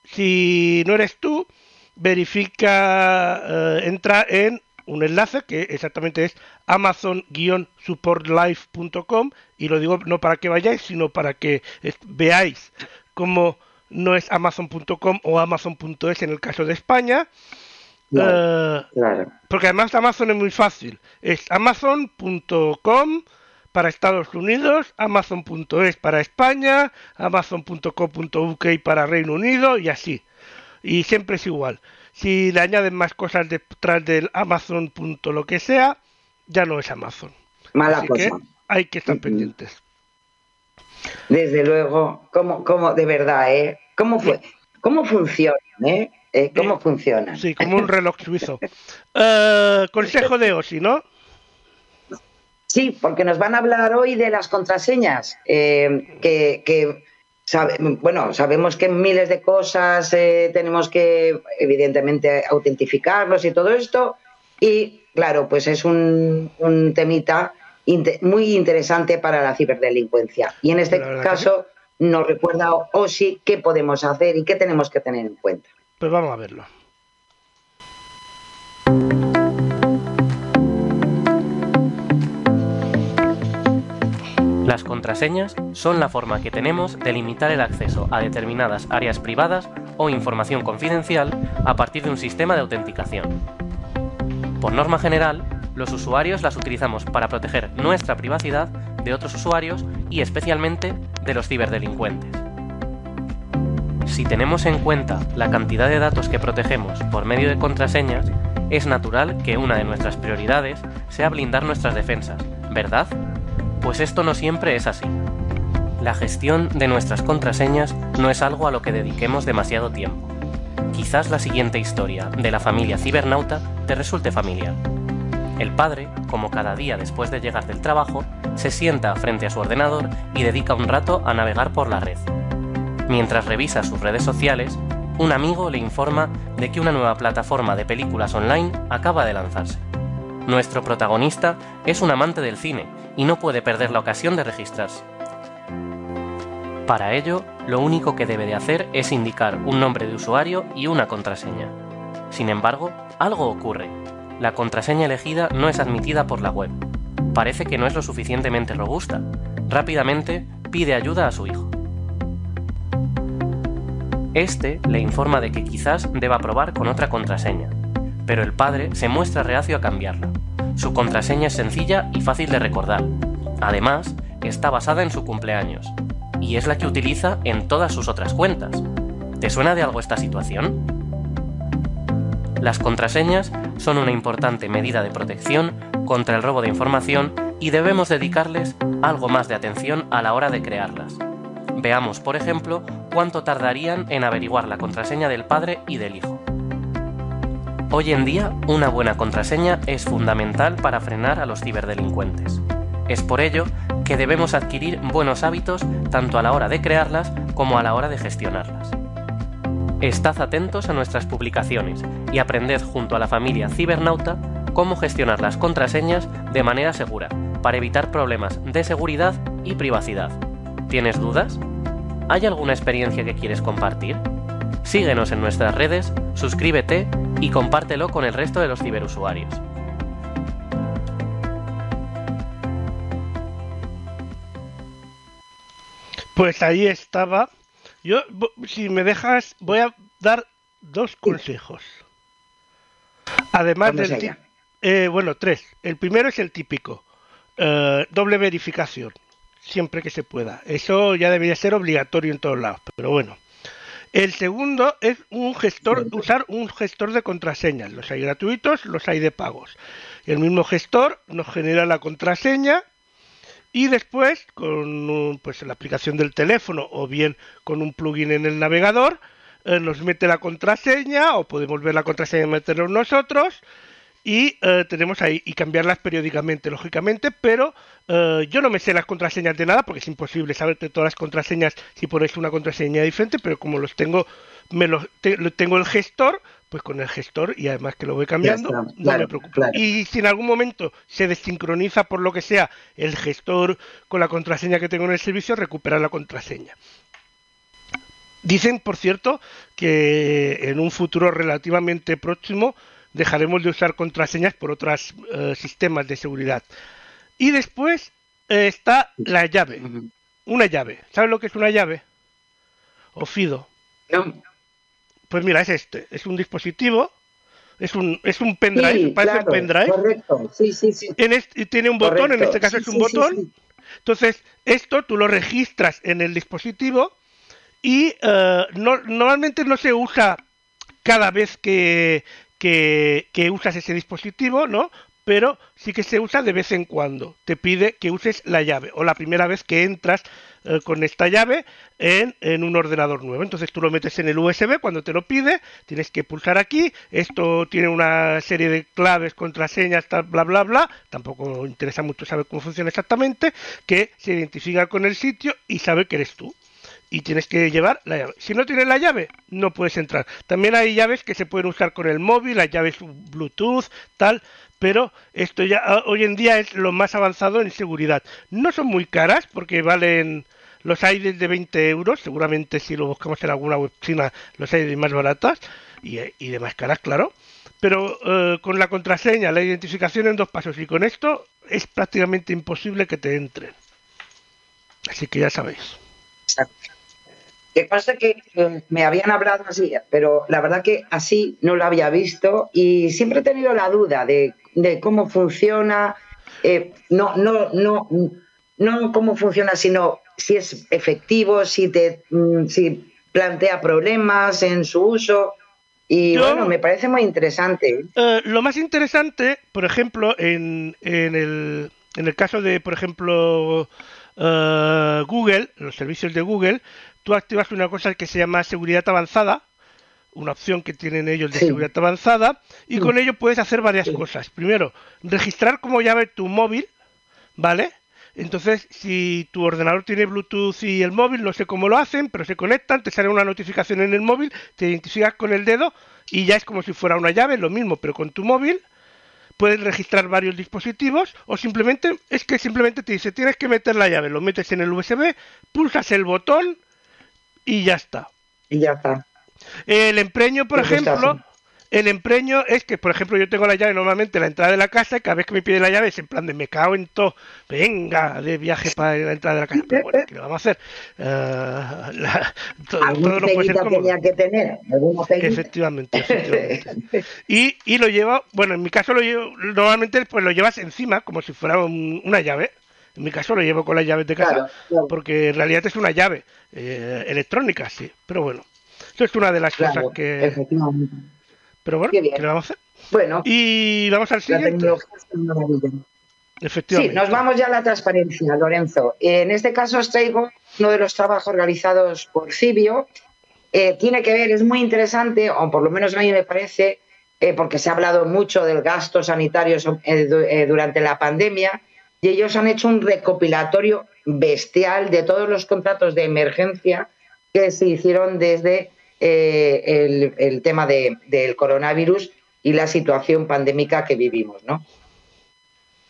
Si no eres tú, verifica, entra en un enlace que exactamente es amazon-supportlife.com y lo digo no para que vayáis, sino para que veáis cómo no es amazon.com o amazon.es en el caso de España.
Claro.
Eh,
Claro.
porque además Amazon es muy fácil. Es amazon.com para Estados Unidos, amazon.es para España, amazon.co.uk para Reino Unido y así. Y siempre es igual. Si le añaden más cosas detrás del Amazon. punto lo que sea, ya no es Amazon.
Mala
Así
cosa.
que hay que estar pendientes.
Desde luego, ¿cómo, cómo, de verdad, ¿eh? ¿Cómo, fue, cómo funciona, eh? Eh, ¿Cómo funciona?
Sí, como un reloj suizo. Eh, consejo de Osi, ¿no?
Sí, porque nos van a hablar hoy de las contraseñas, eh, que, que sabe- bueno, sabemos que miles de cosas eh, tenemos que, evidentemente, autentificarlos y todo esto, y claro, pues es un, un temita muy interesante para la ciberdelincuencia. Y en este
que
caso nos recuerda Osi qué podemos hacer y qué tenemos que tener en cuenta.
Pues vamos a verlo.
Las contraseñas son la forma que tenemos de limitar el acceso a determinadas áreas privadas o información confidencial a partir de un sistema de autenticación. Por norma general, los usuarios las utilizamos para proteger nuestra privacidad de otros usuarios y especialmente de los ciberdelincuentes. Si tenemos en cuenta la cantidad de datos que protegemos por medio de contraseñas, es natural que una de nuestras prioridades sea blindar nuestras defensas, ¿verdad? Pues esto no siempre es así. La gestión de nuestras contraseñas no es algo a lo que dediquemos demasiado tiempo. Quizás la siguiente historia de la familia cibernauta te resulte familiar. El padre, como cada día después de llegar del trabajo, se sienta frente a su ordenador y dedica un rato a navegar por la red. Mientras revisa sus redes sociales, un amigo le informa de que una nueva plataforma de películas online acaba de lanzarse. Nuestro protagonista es un amante del cine y no puede perder la ocasión de registrarse. Para ello, lo único que debe de hacer es indicar un nombre de usuario y una contraseña. Sin embargo, algo ocurre. La contraseña elegida no es admitida por la web. Parece que no es lo suficientemente robusta. Rápidamente pide ayuda a su hijo. Este le informa de que quizás deba probar con otra contraseña, pero el padre se muestra reacio a cambiarla. Su contraseña es sencilla y fácil de recordar. Además, está basada en su cumpleaños, y es la que utiliza en todas sus otras cuentas. ¿Te suena de algo esta situación? Las contraseñas son una importante medida de protección contra el robo de información y debemos dedicarles algo más de atención a la hora de crearlas. Veamos, por ejemplo, cuánto tardarían en averiguar la contraseña del padre y del hijo. Hoy en día, una buena contraseña es fundamental para frenar a los ciberdelincuentes. Es por ello que debemos adquirir buenos hábitos tanto a la hora de crearlas como a la hora de gestionarlas. Estad atentos a nuestras publicaciones y aprended junto a la familia Cibernauta cómo gestionar las contraseñas de manera segura para evitar problemas de seguridad y privacidad. ¿Tienes dudas? ¿Hay alguna experiencia que quieres compartir? Síguenos en nuestras redes, suscríbete y compártelo con el resto de los ciberusuarios.
Pues ahí estaba. Yo, si me dejas, voy a dar dos consejos. Además del... eh, bueno, tres. El primero es el típico. eh, doble verificación. Siempre que se pueda. Eso ya debería ser obligatorio en todos lados. Pero bueno. El segundo es un gestor, usar un gestor de contraseñas. Los hay gratuitos, los hay de pagos. El mismo gestor nos genera la contraseña y después con un- pues, la aplicación del teléfono o bien con un plugin en el navegador eh, nos mete la contraseña o podemos ver la contraseña y meterlo nosotros y eh, tenemos ahí y cambiarlas periódicamente, lógicamente, pero eh, yo no me sé las contraseñas de nada porque es imposible saberte todas las contraseñas si pones una contraseña diferente, pero como los tengo, me los te- lo- tengo el gestor, pues con el gestor y además que lo voy cambiando,
está,
no
claro,
me preocupo.
claro.
Y si en algún momento se desincroniza por lo que sea el gestor con la contraseña que tengo en el servicio, recuperar la contraseña. Dicen, por cierto, que en un futuro relativamente próximo dejaremos de usar contraseñas por otros sistemas de seguridad. Y después eh, está la llave. Una llave. ¿Sabes lo que es una llave? O FIDO.
No,
Pues mira, es este. Es un dispositivo. Es un, es un pendrive.
sí,
parece
claro,
un pendrive.
correcto, sí, sí, sí.
En este- y tiene un botón, en este caso
Sí,
es un
sí,
botón. Entonces, esto tú lo registras en el dispositivo y eh, no- normalmente no se usa cada vez que, que, que usas ese dispositivo, ¿no? Pero sí que se usa de vez en cuando. Te pide que uses la llave o la primera vez que entras eh, con esta llave en, en un ordenador nuevo. Entonces tú lo metes en el USB cuando te lo pide, tienes que pulsar aquí. Esto tiene una serie de claves, contraseñas, tal, bla, bla, bla. Tampoco interesa mucho saber cómo funciona exactamente, que se identifica con el sitio y sabe que eres tú y tienes que llevar la llave. Si no tienes la llave, no puedes entrar. También hay llaves que se pueden usar con el móvil, las llaves Bluetooth, tal, pero esto ya ah, hoy en día es lo más avanzado en seguridad. No son muy caras porque valen los hay desde 20 euros, seguramente si lo buscamos en alguna web china los hay más baratas y, y de más caras, claro. Pero eh, con la contraseña, la identificación en dos pasos y con esto es prácticamente imposible que te entren. Así que ya sabéis.
Exacto. Que pasa que eh, me habían hablado así, pero la verdad que así no lo había visto y siempre he tenido la duda de, de cómo funciona, eh, no, no, no, no cómo funciona, sino si es efectivo, si te mm, si plantea problemas en su uso. Y
Yo-
bueno, me parece muy interesante.
Eh, lo más interesante, por ejemplo, en, en, el, en el caso de, por ejemplo, eh, Google, los servicios de Google, tú activas una cosa que se llama seguridad avanzada, una opción que tienen ellos de
Sí.
seguridad avanzada, y
Sí.
con ello puedes hacer varias
Sí.
cosas. Primero, registrar como llave tu móvil, ¿vale? Entonces, si tu ordenador tiene Bluetooth y el móvil, no sé cómo lo hacen, pero se conectan, te sale una notificación en el móvil, te identificas con el dedo y ya es como si fuera una llave, lo mismo, pero con tu móvil. Puedes registrar varios dispositivos o simplemente es que simplemente te dice tienes que meter la llave, lo metes en el USB, pulsas el botón y ya está.
Y ya está.
El empreño, por ejemplo, el empreño es que, por ejemplo, yo tengo la llave normalmente en la entrada de la casa y cada vez que me pide la llave es en plan de me cago en todo, venga de viaje para la entrada de la casa. Pero bueno, ¿qué le vamos a hacer? Eh, la- todo,
Alguna
todo no puede ser
peguita
cómodo.
tenía que tener.
Efectivamente, efectivamente. Y, y lo llevo, bueno, en mi caso lo llevo, normalmente pues lo llevas encima como si fuera un- una llave. En mi caso lo llevo con las llaves de casa
Claro, claro.
porque en realidad es una llave eh, electrónica, sí. Pero bueno, eso es una de las
Claro,
cosas que...
efectivamente.
Pero bueno,
Qué bien.
¿qué le vamos a hacer?
Bueno,
Y vamos al
la
siguiente.
tecnología es una maravilla. Sí,
Efectivamente.
nos vamos ya a la transparencia, Lorenzo. En este caso os traigo uno de los trabajos realizados por Cibio. Eh, tiene que ver, es muy interesante, o por lo menos a mí me parece, eh, porque se ha hablado mucho del gasto sanitario eh, durante la pandemia, y ellos han hecho un recopilatorio bestial de todos los contratos de emergencia que se hicieron desde eh, el, tema de- del coronavirus y la situación pandémica que vivimos, ¿no?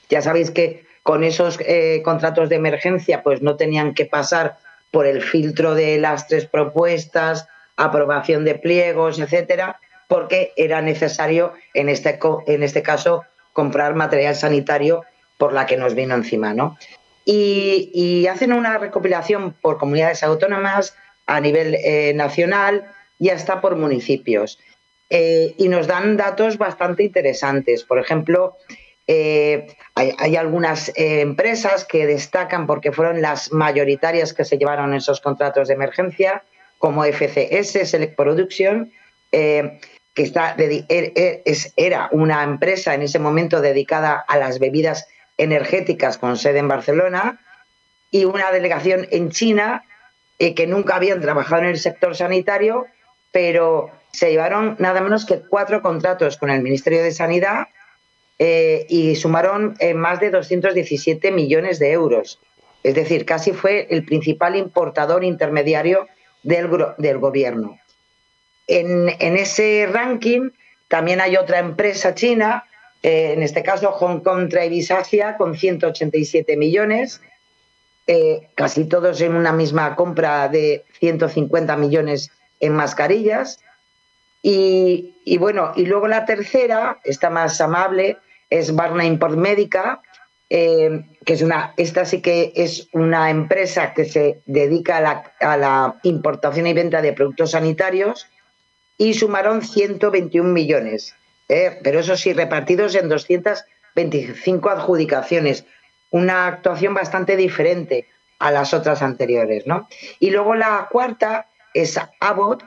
Ya sabéis que con esos eh, contratos de emergencia pues no tenían que pasar por el filtro de las tres propuestas, aprobación de pliegos, etcétera, porque era necesario en este, en este caso comprar material sanitario por la que nos vino encima, ¿no? Y, hacen una recopilación por comunidades autónomas a nivel eh, nacional y hasta por municipios. y nos dan datos bastante interesantes. Por ejemplo, hay, algunas empresas que destacan porque fueron las mayoritarias que se llevaron esos contratos de emergencia, como FCS, Select Production, que está, er, er, era una empresa en ese momento dedicada a las bebidas energéticas con sede en Barcelona y una delegación en China eh, que nunca habían trabajado en el sector sanitario, pero se llevaron nada menos que cuatro contratos con el Ministerio de Sanidad eh, y sumaron eh, más de 217 millones de euros. Es decir, casi fue el principal importador intermediario del, gobierno. En, ese ranking también hay otra empresa china eh, en este caso Hong Kong Travis Asia con 187 millones, eh, casi todos en una misma compra de 150 millones en mascarillas. Y, bueno, y luego la tercera, esta más amable, es Barna Import Médica, eh, que es una, esta sí que es una empresa que se dedica a la, a la importación y venta de productos sanitarios y sumaron 121 millones. ¿Eh? pero eso sí, repartidos en 225 adjudicaciones. Una actuación bastante diferente a las otras anteriores. ¿no? Y luego la cuarta es Abbott,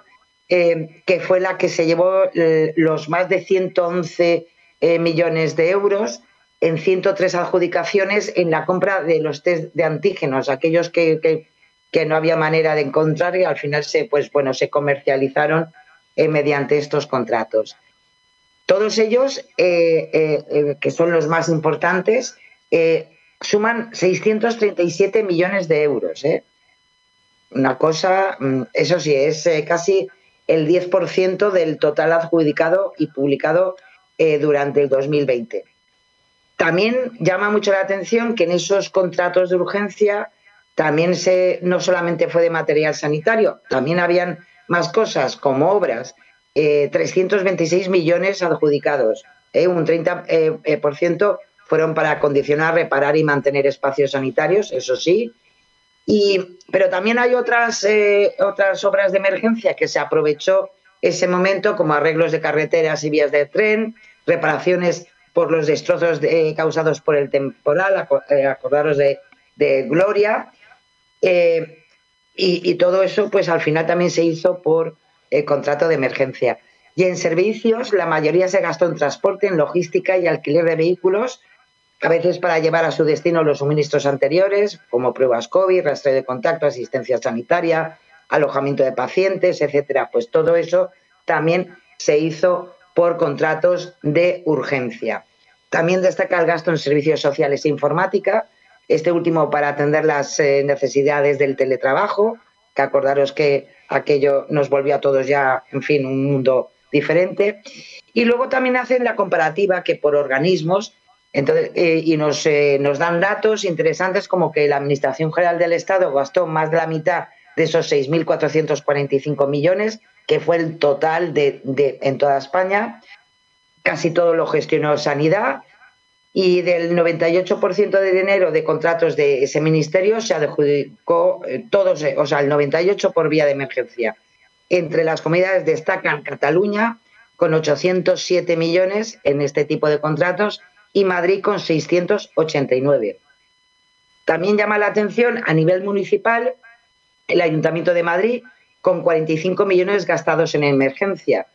eh, que fue la que se llevó eh, los más de 111 millones de euros en 103 adjudicaciones en la compra de los test de antígenos, aquellos que, que, no había manera de encontrar y al final se, pues, bueno, se comercializaron mediante estos contratos. Todos ellos, eh, eh, eh, que son los más importantes, suman 637 millones de euros. Una cosa, mm, eso sí, es casi el 10% del total adjudicado y publicado durante el 2020. También llama mucho la atención que en esos contratos de urgencia también se, no solamente fue de material sanitario, también habían más cosas como obras 326 eh, millones adjudicados. Eh, un 30% eh, fueron para acondicionar, reparar y mantener espacios sanitarios, eso sí. Y, pero también hay otras, otras obras de emergencia que se aprovechó ese momento, como arreglos de carreteras y vías de tren, reparaciones por los destrozos causados por el temporal, acordaros de, Gloria. Y, y, todo eso, pues al final también se hizo por el contrato de emergencia. Y en servicios, la mayoría se gastó en transporte, en logística y alquiler de vehículos, a veces para llevar a su destino los suministros anteriores, como pruebas COVID, rastreo de contacto, asistencia sanitaria, alojamiento de pacientes, etcétera. Pues todo eso también se hizo por contratos de urgencia. También destaca el gasto en servicios sociales e informática, este último para atender las eh, necesidades del teletrabajo, que acordaros que aquello nos volvió a todos ya, en fin, un mundo diferente. Y luego también hacen la comparativa que por organismos, entonces, eh, y nos, eh, nos dan datos interesantes como que la Administración General del Estado gastó más de la mitad de esos 6.445 millones, que fue el total de, de, en toda España. Casi todo lo gestionó Sanidad y del 98% de dinero de contratos de ese ministerio se adjudicó eh, todos, eh, o sea, el 98% por vía de emergencia. Entre las comunidades destacan Cataluña con 807 millones en este tipo de contratos y Madrid con 689. También llama la atención a nivel municipal el Ayuntamiento de Madrid con 45 millones gastados en emergencia,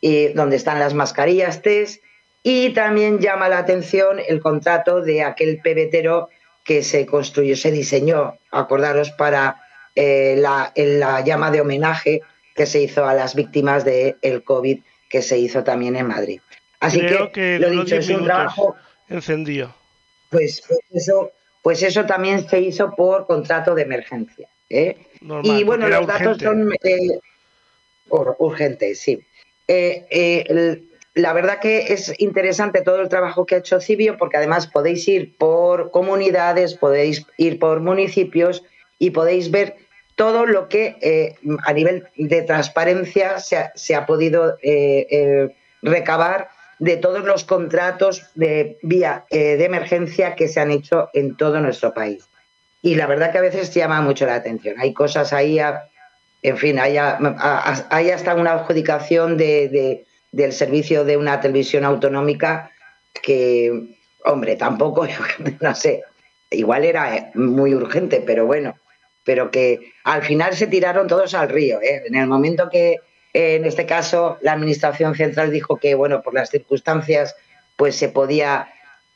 y donde están las mascarillas, test y también llama la atención el contrato de aquel pebetero que se construyó, se diseñó, acordaros, para eh, la, llama de homenaje que se hizo a las víctimas del COVID que se hizo también en Madrid. Así que, lo dicho, es un trabajo
encendido.
Pues, pues, eso, pues eso también se hizo por contrato de emergencia. ¿eh? y bueno, los datos son eh, urgentes, sí. El, la verdad que es interesante todo el trabajo que ha hecho Cibio, porque además podéis ir por comunidades, podéis ir por municipios y podéis ver todo lo que eh, a nivel de transparencia se ha, podido eh, eh, recabar de todos los contratos de vía de emergencia que se han hecho en todo nuestro país. Y la verdad que a veces llama mucho la atención. Hay cosas ahí, en fin, hay, hasta una adjudicación de del servicio de una televisión autonómica que, hombre, tampoco, no sé, igual era muy urgente, pero bueno, pero que al final se tiraron todos al río. ¿eh? En el momento que, en este caso, la Administración Central dijo que, bueno, por las circunstancias, pues se podía,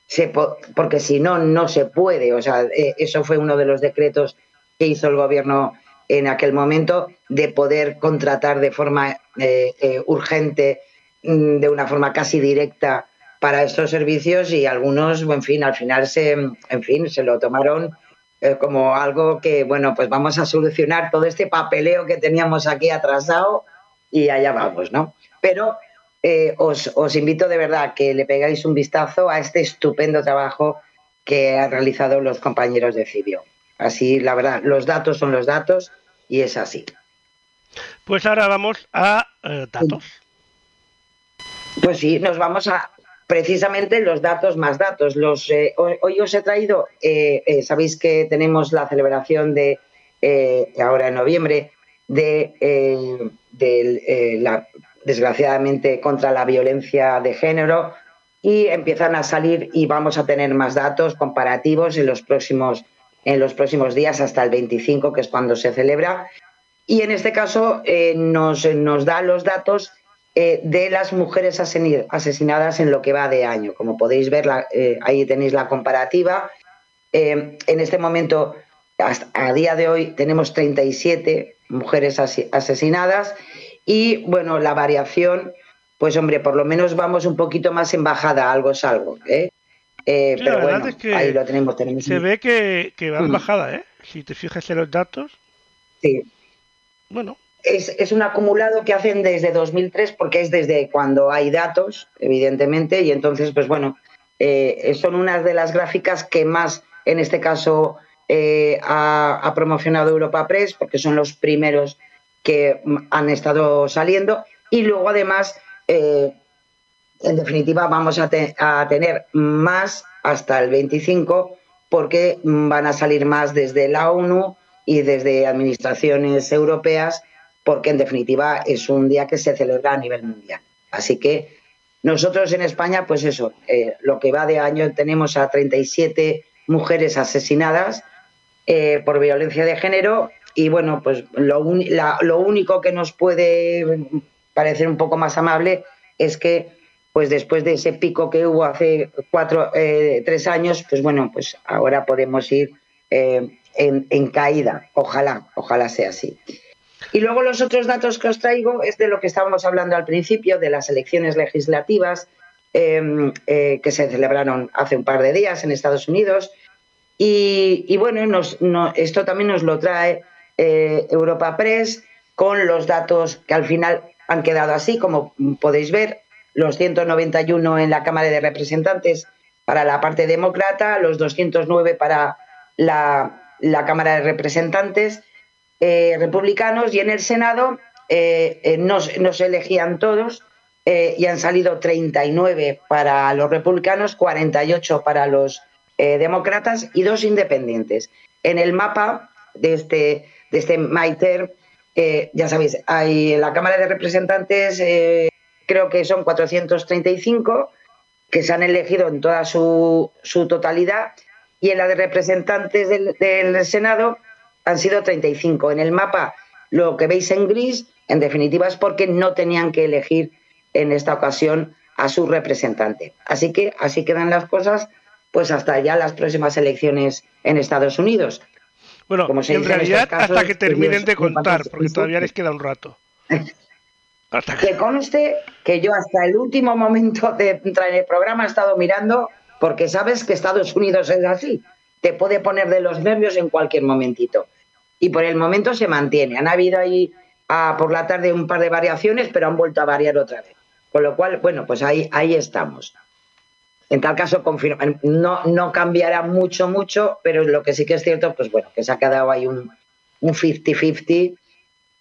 se porque si no, no se puede. O sea, eh, eso fue uno de los decretos que hizo el Gobierno en aquel momento de poder contratar de forma eh, urgente, de una forma casi directa para estos servicios y algunos, en fin, al final se, en fin, se lo tomaron eh, como algo que, bueno, pues vamos a solucionar todo este papeleo que teníamos aquí atrasado y allá vamos, ¿no? Pero eh, os, os, invito de verdad que le pegáis un vistazo a este estupendo trabajo que han realizado los compañeros de Cibio. Así, la verdad, los datos son los datos y es así.
Pues ahora vamos a eh, datos.
Pues sí, nos vamos a, precisamente los datos más datos. Los, eh, hoy, os he traído, eh, eh, sabéis que tenemos la celebración de, ahora en noviembre, de, la, desgraciadamente, contra la violencia de género y empiezan a salir y vamos a tener más datos comparativos en los próximos, en los próximos días hasta el 25, que es cuando se celebra. Y en este caso nos, nos da los datos eh, de las mujeres asesinadas en lo que va de año. Como podéis ver, eh, ahí tenéis la comparativa. Eh, en este momento, hasta, a día de hoy, tenemos 37 mujeres asesinadas y, bueno, la variación, pues hombre, por lo menos vamos un poquito más en bajada, algo es algo. pero bueno, ahí lo tenemos, tenemos.
Se ve que, que va en mm. bajada, ¿eh? Si te fijas en los datos.
Sí.
Bueno,
es, un acumulado que hacen desde 2003 porque es desde cuando hay datos, evidentemente, y entonces, pues bueno, eh, son unas de las gráficas que más, en este caso, eh, ha, promocionado Europa Press porque son los primeros que han estado saliendo. Y luego además, eh, en definitiva, vamos a tener más hasta el 25 porque van a salir más desde la ONU y desde administraciones europeas porque en definitiva es un día que se celebra a nivel mundial. Así que nosotros en España, pues eso, eh, lo que va de año tenemos a 37 mujeres asesinadas eh, por violencia de género y bueno, pues lo, único que nos puede parecer un poco más amable es que pues después de ese pico que hubo hace cuatro, eh, tres años, pues bueno, pues ahora podemos ir en, en caída. Ojalá, ojalá sea así. Y luego los otros datos que os traigo es de lo que estábamos hablando al principio, de las elecciones legislativas em, eh, que se celebraron hace un par de días en Estados Unidos. Y, bueno, esto también nos lo trae eh, Europa Press con los datos que al final han quedado así, como podéis ver, los 191 en la Cámara de Representantes para la parte demócrata, los 209 para la Cámara de Representantes eh, republicanos y en el Senado eh, eh, no, se elegían todos y han salido 39 para los republicanos, 48 para los demócratas y dos independientes. En el mapa de este, de este MITER, ya sabéis, hay en la Cámara de Representantes creo que son 435 que se han elegido en toda su, su totalidad y en la de representantes del Senado han sido 35. En el mapa, lo que veis en gris, en definitiva, es porque no tenían que elegir en esta ocasión a su representante. Así que así quedan las cosas, pues hasta ya las próximas elecciones en Estados Unidos.
Bueno, Como en realidad hasta que terminen de contar, porque todavía les queda un rato.
que... conste que yo hasta el último momento de entrar en el programa he estado mirando, porque sabes que Estados Unidos es así, te puede poner de los nervios en cualquier momentito y por el momento se mantiene. Han habido ahí a, por la tarde un par de variaciones, pero han vuelto a variar otra vez. Con lo cual, bueno, pues ahí, ahí estamos. En tal caso, no, no cambiará mucho, mucho, pero lo que sí que es cierto, pues bueno, que se ha quedado ahí un 50-50,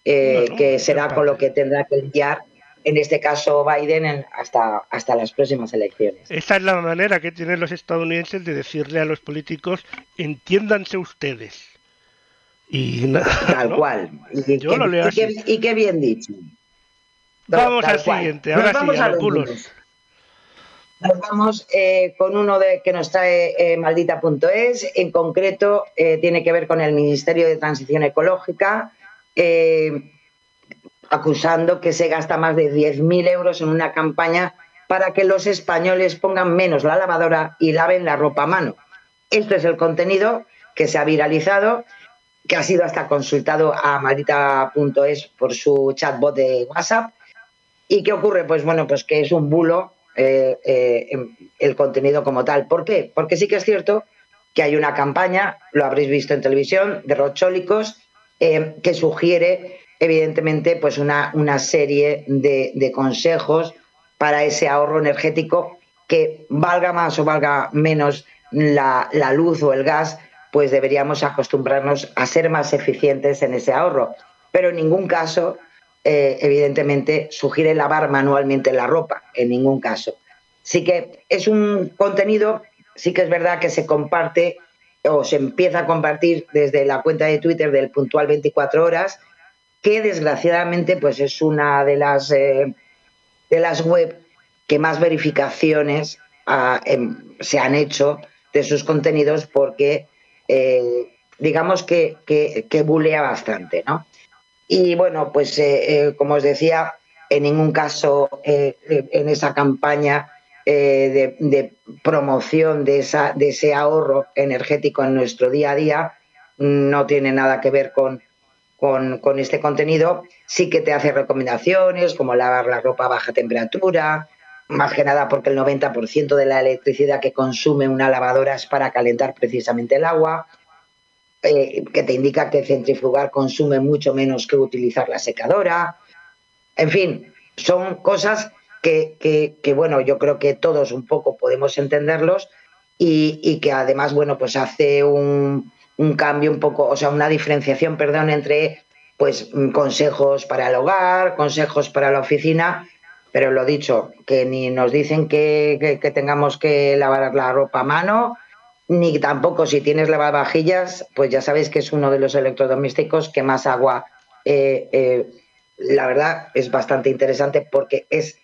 eh, que será con lo que tendrá que lidiar, en este caso Biden, hasta, hasta las próximas elecciones.
Esa es la manera que tienen los estadounidenses de decirle a los políticos, entiéndanse ustedes. Y
Tal cual. Y, qué, bien dicho.
Vamos al siguiente, ahora sí, a los bulos.
Nos vamos eh, con uno de, que nos trae eh, maldita.es. En concreto, eh, tiene que ver con el Ministerio de Transición Ecológica, acusando que se gasta más de 10.000 euros en una campaña para que los españoles pongan menos la lavadora y laven la ropa a mano. Esto es el contenido que se ha viralizado, que ha sido hasta consultado a maldita.es por su chatbot de WhatsApp. ¿Y qué ocurre? Pues bueno, pues que es un bulo eh, eh, el contenido como tal. ¿Por qué? Porque sí que es cierto que hay una campaña, lo habréis visto en televisión, de rochólicos, eh, que sugiere, evidentemente, pues una, una serie de, consejos para ese ahorro energético que valga más o valga menos la, la luz o el gas, pues deberíamos acostumbrarnos a ser más eficientes en ese ahorro. Pero en ningún caso eh, evidentemente, sugiere lavar manualmente la ropa, en ningún caso. Sí que es un contenido, sí que es verdad que se comparte o se empieza a compartir desde la cuenta de Twitter del puntual 24 horas, que desgraciadamente pues es una de las, eh, las web que más verificaciones em, se han hecho de sus contenidos porque eh, digamos que, que, bulea bastante, ¿no? Y bueno, pues eh, eh, como os decía, en ningún caso en esa campaña de, promoción de, esa, de ese ahorro energético en nuestro día a día no tiene nada que ver con, con, este contenido. Sí que te hace recomendaciones como lavar la ropa a baja temperatura, más que nada porque el 90% de la electricidad que consume una lavadora es para calentar precisamente el agua eh, que te indica que centrifugar consume mucho menos que utilizar la secadora. En fin, son cosas que, bueno, yo creo que todos un poco podemos entenderlos y, que además, bueno, pues hace un, cambio un poco, o sea, una diferenciación, perdón, entre pues consejos para el hogar, consejos para la oficina, pero lo dicho, que ni nos dicen que, que, tengamos que lavar la ropa a mano, ni tampoco si tienes lavavajillas, pues ya sabéis que es uno de los electrodomésticos que más agua, eh, eh, la verdad es bastante interesante porque es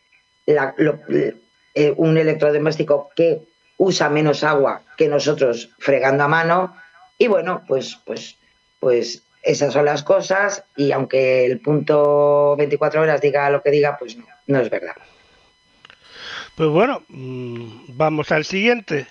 eh, un electrodoméstico que usa menos agua que nosotros fregando a mano y bueno, pues, pues, pues esas son las cosas y aunque el punto 24 horas diga lo que diga, pues no, no es verdad.
Pues bueno, mm, vamos al siguiente.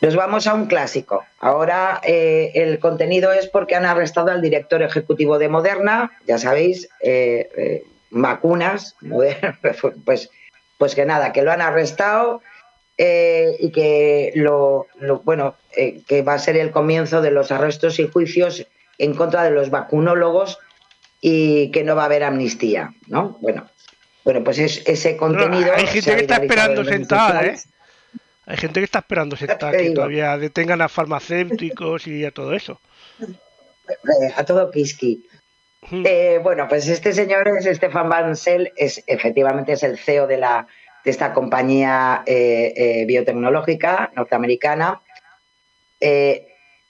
Nos vamos a un clásico. Ahora eh, el contenido es porque han arrestado al director ejecutivo de Moderna, ya sabéis, eh, eh, vacunas, pues, pues que nada, que lo han arrestado y que lo, bueno, que va a ser el comienzo de los arrestos y juicios en contra de los vacunólogos y que no va a haber amnistía, ¿no? Bueno, bueno, pues es ese contenido.
hay gente que está esperando sentada, ¿eh? Hay gente que está esperando que todavía detengan a farmacéuticos y a todo eso.
Eh, a todo Kiski. Eh, bueno, pues este señor es Stefan Bansel, es efectivamente es el CEO de la de esta compañía eh, biotecnológica norteamericana.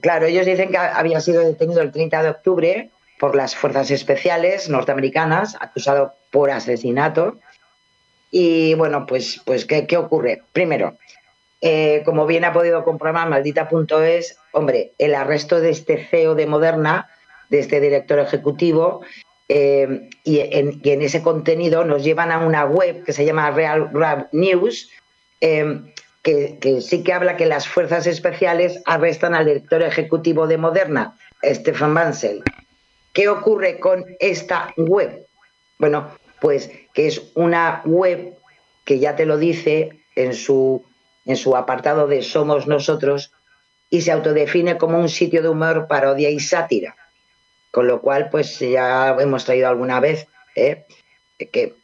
Claro, ellos dicen que había sido detenido el 30 de octubre por las fuerzas especiales norteamericanas, acusado por asesinato. Y bueno, pues, pues ¿qué, ocurre? Primero, eh, como bien ha podido comprobar maldita.es, hombre, el arresto de este CEO de Moderna, de este director ejecutivo, eh, y, en, ese contenido nos llevan a una web que se llama Real Rap News, eh, que, sí que habla que las fuerzas especiales arrestan al director ejecutivo de Moderna, Stefan Bansel. ¿Qué ocurre con esta web? Bueno, pues que es una web que ya te lo dice en su en su apartado de Somos Nosotros y se autodefine como un sitio de humor, parodia y sátira. Con lo cual, pues ya hemos traído alguna vez ¿eh? que,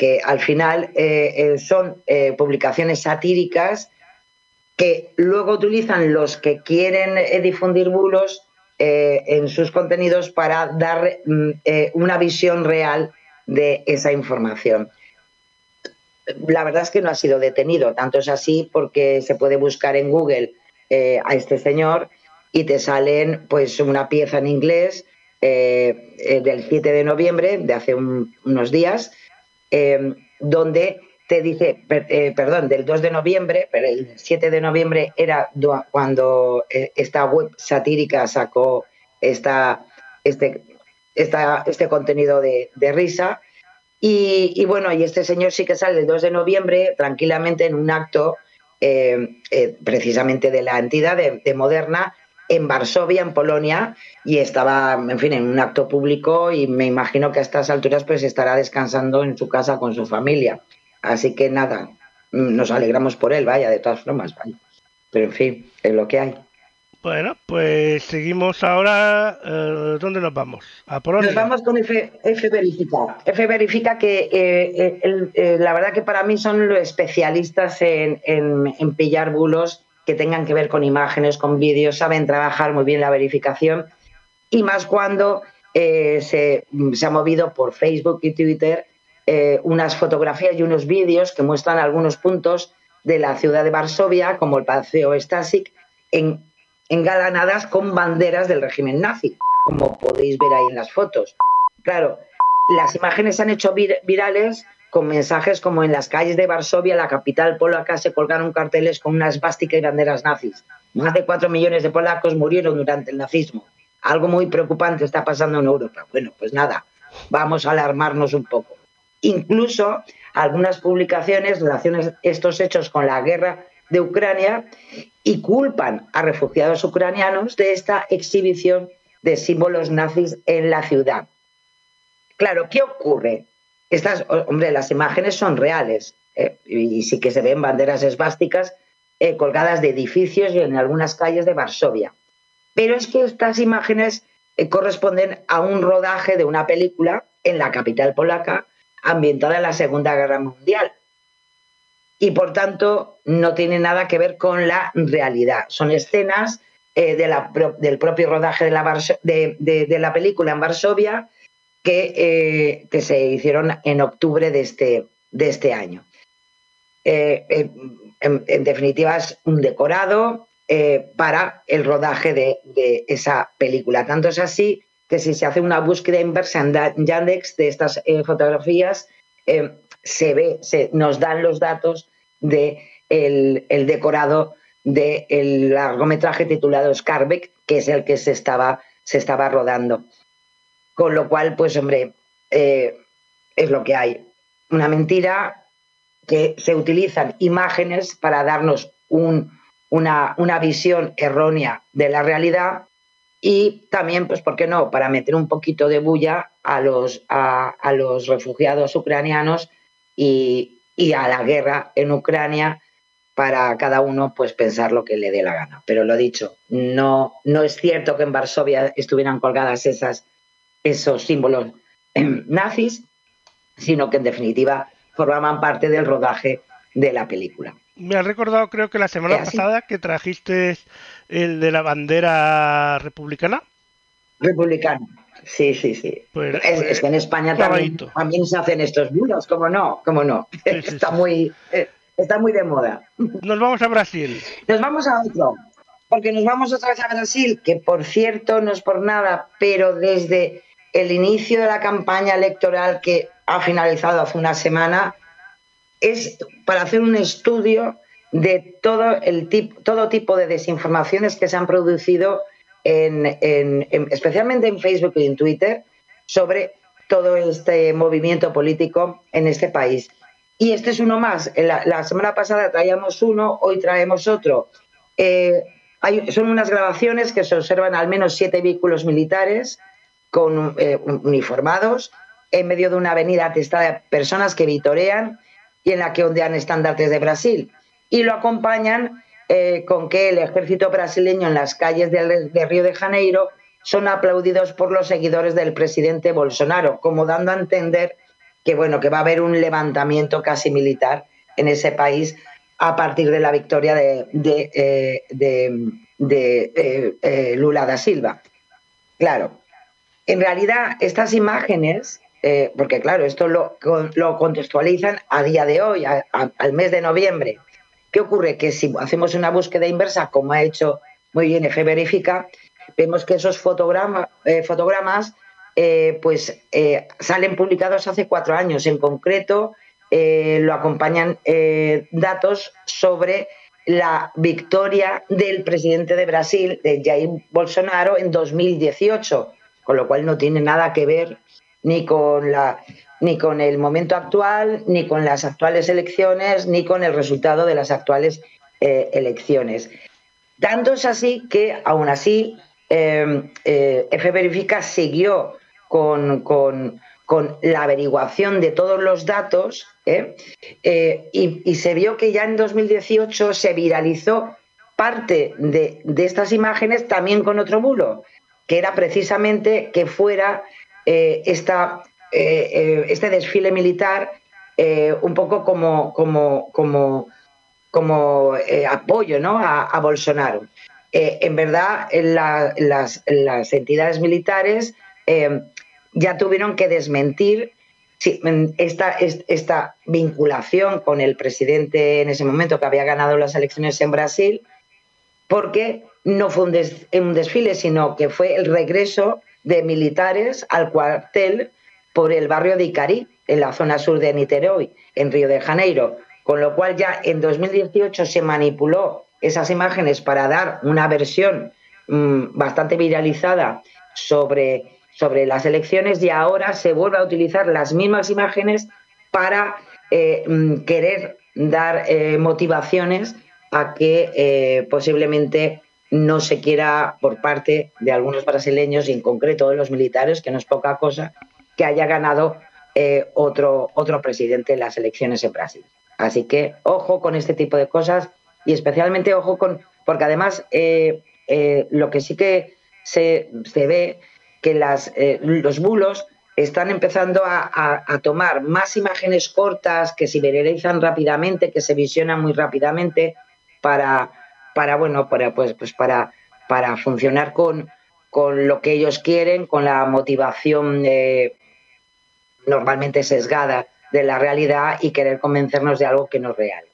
que, al final eh, eh, son publicaciones satíricas que luego utilizan los que quieren difundir bulos en sus contenidos para dar mm, una visión real de esa información la verdad es que no ha sido detenido. Tanto es así porque se puede buscar en Google eh, a este señor y te salen pues una pieza en inglés eh, eh, del 7 de noviembre, de hace un- unos días, eh, donde te dice, per- eh, perdón, del 2 de noviembre, pero el 7 de noviembre era do- cuando eh, esta web satírica sacó esta, este, esta, este contenido de, de risa. Y, y bueno, y este señor sí que sale el 2 de noviembre tranquilamente en un acto eh, eh, precisamente de la entidad de, de Moderna en Varsovia, en Polonia, y estaba, en fin, en un acto público y me imagino que a estas alturas pues estará descansando en su casa con su familia. Así que nada, mm, nos alegramos por él, vaya, de todas formas, vaya. Pero en fin, es lo que hay.
Bueno, pues seguimos ahora. eh, ¿Dónde nos vamos? A Polonia.
Nos vamos con F, F Verifica. F Verifica que eh, eh, el- la verdad que para mí son los especialistas en, en- en pillar bulos que tengan que ver con imágenes, con vídeos, saben trabajar muy bien la verificación y más cuando eh, se, se ha movido por Facebook y Twitter eh, unas fotografías y unos vídeos que muestran algunos puntos de la ciudad de Varsovia, como el Paseo Stasik, en, engalanadas con banderas del régimen nazi, como podéis ver ahí en las fotos. Claro, las imágenes se han hecho vir- virales con mensajes como en las calles de Varsovia, la capital polaca, se colgaron carteles con una esvástica y banderas nazis. Más de cuatro millones de polacos murieron durante el nazismo. Algo muy preocupante está pasando en Europa. Bueno, pues nada, vamos a alarmarnos un poco. Incluso algunas publicaciones relacionan estos hechos con la guerra de Ucrania y culpan a refugiados ucranianos de esta exhibición de símbolos nazis en la ciudad. Claro, ¿qué ocurre? Estas, hombre, las imágenes son reales ¿eh? y sí que se ven banderas esvásticas eh, colgadas de edificios y en algunas calles de Varsovia. Pero es que estas imágenes eh, corresponden a un rodaje de una película en la capital polaca ambientada en la Segunda Guerra Mundial. Y por tanto no tiene nada que ver con la realidad. Son escenas del propio rodaje de la película en Varsovia que, eh, que se hicieron en octubre de este, de este año. Eh, eh, en, definitiva, es un decorado para el rodaje de, de esa película. Tanto es así que si se hace una búsqueda inversa en Yandex de estas fotografías, se ve, se, nos dan los datos de el, el decorado del largometraje titulado Scarbeck, que es el que se estaba, se estaba rodando. Con lo cual, pues hombre, eh, es lo que hay. Una mentira que se utilizan imágenes para darnos un- una, una visión errónea de la realidad y también, pues, ¿por qué no?, para meter un poquito de bulla a los, a, a los refugiados ucranianos y, y a la guerra en Ucrania para cada uno pues pensar lo que le dé la gana. Pero lo dicho, no, no es cierto que en Varsovia estuvieran colgadas esas, esos símbolos eh, nazis, sino que en definitiva formaban parte del rodaje de la película.
Me has recordado, creo que la semana pasada, que trajiste el de la bandera republicana.
Republicano. Sí, sí, sí.
Pues-
es,
pues,
es que en España también, se hacen estos bulos, ¿cómo no? ¿Cómo no?
Sí, sí,
está,
sí.
Muy, eh, está muy de moda.
Nos vamos a Brasil.
Nos vamos a otro, porque nos vamos otra vez a Brasil, que por cierto no es por nada, pero desde el inicio de la campaña electoral que ha finalizado hace una semana, es para hacer un estudio de todo, el tip- todo tipo de desinformaciones que se han producido, en, en- en- especialmente en Facebook y en Twitter, sobre todo este movimiento político en este país. Y este es uno más. La, la semana pasada traíamos uno, hoy traemos otro. Eh, hay- son unas grabaciones que se observan al menos siete vehículos militares con eh, uniformados en medio de una avenida atestada de personas que vitorean y en la que ondean estandartes de Brasil. Y lo acompañan eh, con que el ejército brasileño en las calles de, de Río de Janeiro son aplaudidos por los seguidores del presidente Bolsonaro, como dando a entender que bueno que va a haber un levantamiento casi militar en ese país a partir de la victoria de, de, eh, de- Lula da Silva. Claro, en realidad estas imágenes, eh, porque claro, esto lo, lo contextualizan a día de hoy, a- al mes de noviembre. ¿Qué ocurre? Que si hacemos una búsqueda inversa, como ha hecho muy bien F Verifica, vemos que esos fotograma- eh, fotogramas eh, pues eh, salen publicados hace cuatro años. En concreto, eh, lo acompañan datos sobre la victoria del presidente de Brasil, de Jair Bolsonaro, en 2018, con lo cual no tiene nada que ver ni con la ni con el momento actual, ni con las actuales elecciones, ni con el resultado de las actuales eh, elecciones. Tanto es así que, aún así, eh, eh, F Verifica siguió con, con- con la averiguación de todos los datos ¿eh? Eh, y, y se vio que ya en 2018 se viralizó parte de, de estas imágenes también con otro bulo, que era precisamente que fuera eh, esta, eh, eh, este desfile militar un poco como, como, como, como apoyo ¿no? a, Bolsonaro. En verdad, la- las, las entidades militares ya tuvieron que desmentir esta, es- esta vinculación con el presidente en ese momento que había ganado las elecciones en Brasil, porque no fue un, des- un desfile, sino que fue el regreso de militares al cuartel por el barrio de Icarí, en la zona sur de Niterói, en Río de Janeiro. Con lo cual ya en 2018 se manipuló esas imágenes para dar una versión mm, bastante viralizada sobre, sobre las elecciones y ahora se vuelve a utilizar las mismas imágenes para eh, mm, querer dar eh, motivaciones a que eh, posiblemente no se quiera por parte de algunos brasileños y en concreto de los militares, que no es poca cosa, que haya ganado eh, otro, otro presidente en las elecciones en Brasil. Así que ojo con este tipo de cosas y especialmente ojo con, porque además eh, eh, lo que sí que se, se ve que las, los bulos están empezando a, a- a tomar más imágenes cortas que se viralizan rápidamente, que se visionan muy rápidamente para, para bueno, para, pues, pues para, para funcionar con, con lo que ellos quieren, con la motivación eh, normalmente sesgada de la realidad y querer convencernos de algo que no es real.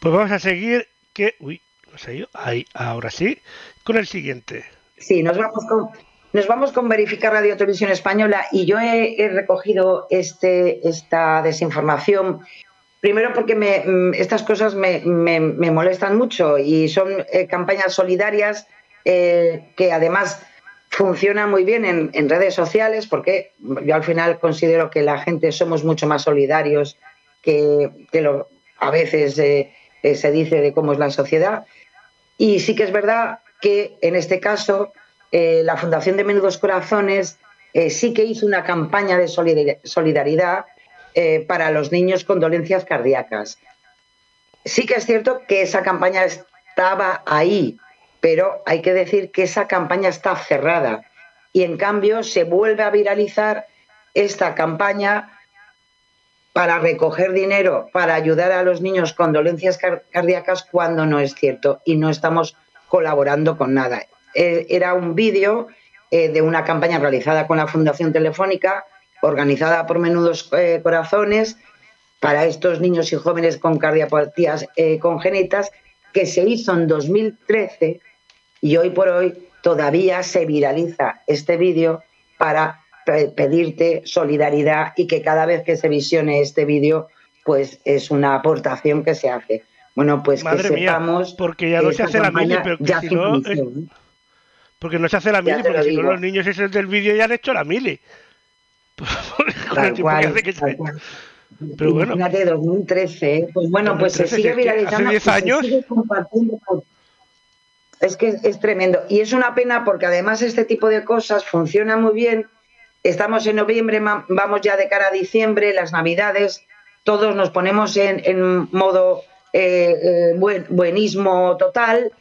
Pues vamos a seguir que... Uy, no sé yo. Ahí, ahora sí. Con el siguiente.
Sí, nos vamos con, nos vamos con Verificar Radio Televisión Española y yo he, he recogido este, esta desinformación. Primero porque me, mm, estas cosas me, me- molestan mucho y son eh, campañas solidarias eh, que además funcionan muy bien en, redes sociales porque yo al final considero que la gente somos mucho más solidarios que, que lo a veces eh, se dice de cómo es la sociedad. Y sí que es verdad que en este caso la Fundación de Menudos Corazones sí que hizo una campaña de solidar- solidaridad eh, para los niños con dolencias cardíacas. Sí que es cierto que esa campaña estaba ahí, pero hay que decir que esa campaña está cerrada y en cambio se vuelve a viralizar esta campaña para recoger dinero para ayudar a los niños con dolencias car- cardíacas cuando no es cierto y no estamos colaborando con nada. Eh, era un vídeo eh, de una campaña realizada con la Fundación Telefónica, organizada por Menudos eh, Corazones, para estos niños y jóvenes con cardiopatías eh, congénitas, que se hizo en 2013 y hoy por hoy todavía se viraliza este vídeo para pe- pedirte solidaridad y que cada vez que se visione este vídeo, pues es una aportación que se hace. Bueno, pues
Madre
que
mía,
sepamos
porque ya no se hace la mili, pero
ya
si no, eh,
¿eh?
Porque no se hace la mili, porque si no los niños esos del vídeo ya han hecho la mili.
Tal cual,
que
tal cual.
Pero bueno.
Imagínate, 2013, ¿eh? pues bueno, pues se
2013,
sigue
que hace
viralizando.
10
y se
años.
sigue compartiendo por- Es que es, tremendo. Y es una pena porque además este tipo de cosas funciona muy bien. Estamos en noviembre, vamos ya de cara a diciembre, las navidades, todos nos ponemos en, en modo eh, eh, buen- buenismo total.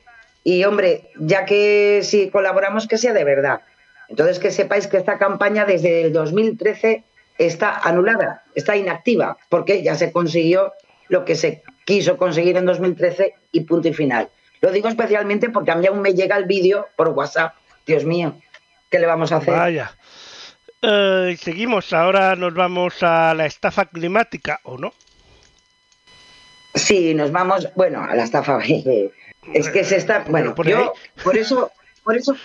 Y hombre, ya que si colaboramos, que sea de verdad. Entonces, que sepáis que esta campaña desde el 2013 está anulada, está inactiva, porque ya se consiguió lo que se quiso conseguir en 2013 y punto y final. Lo digo especialmente porque a mí aún me llega el vídeo por WhatsApp. Dios mío, ¿qué le vamos a hacer?
Vaya. Eh, seguimos, ahora nos vamos a la estafa climática, ¿o no?
Sí, nos vamos, bueno, a la estafa. Es que se está, bueno,
Por
yo por eso, por eso,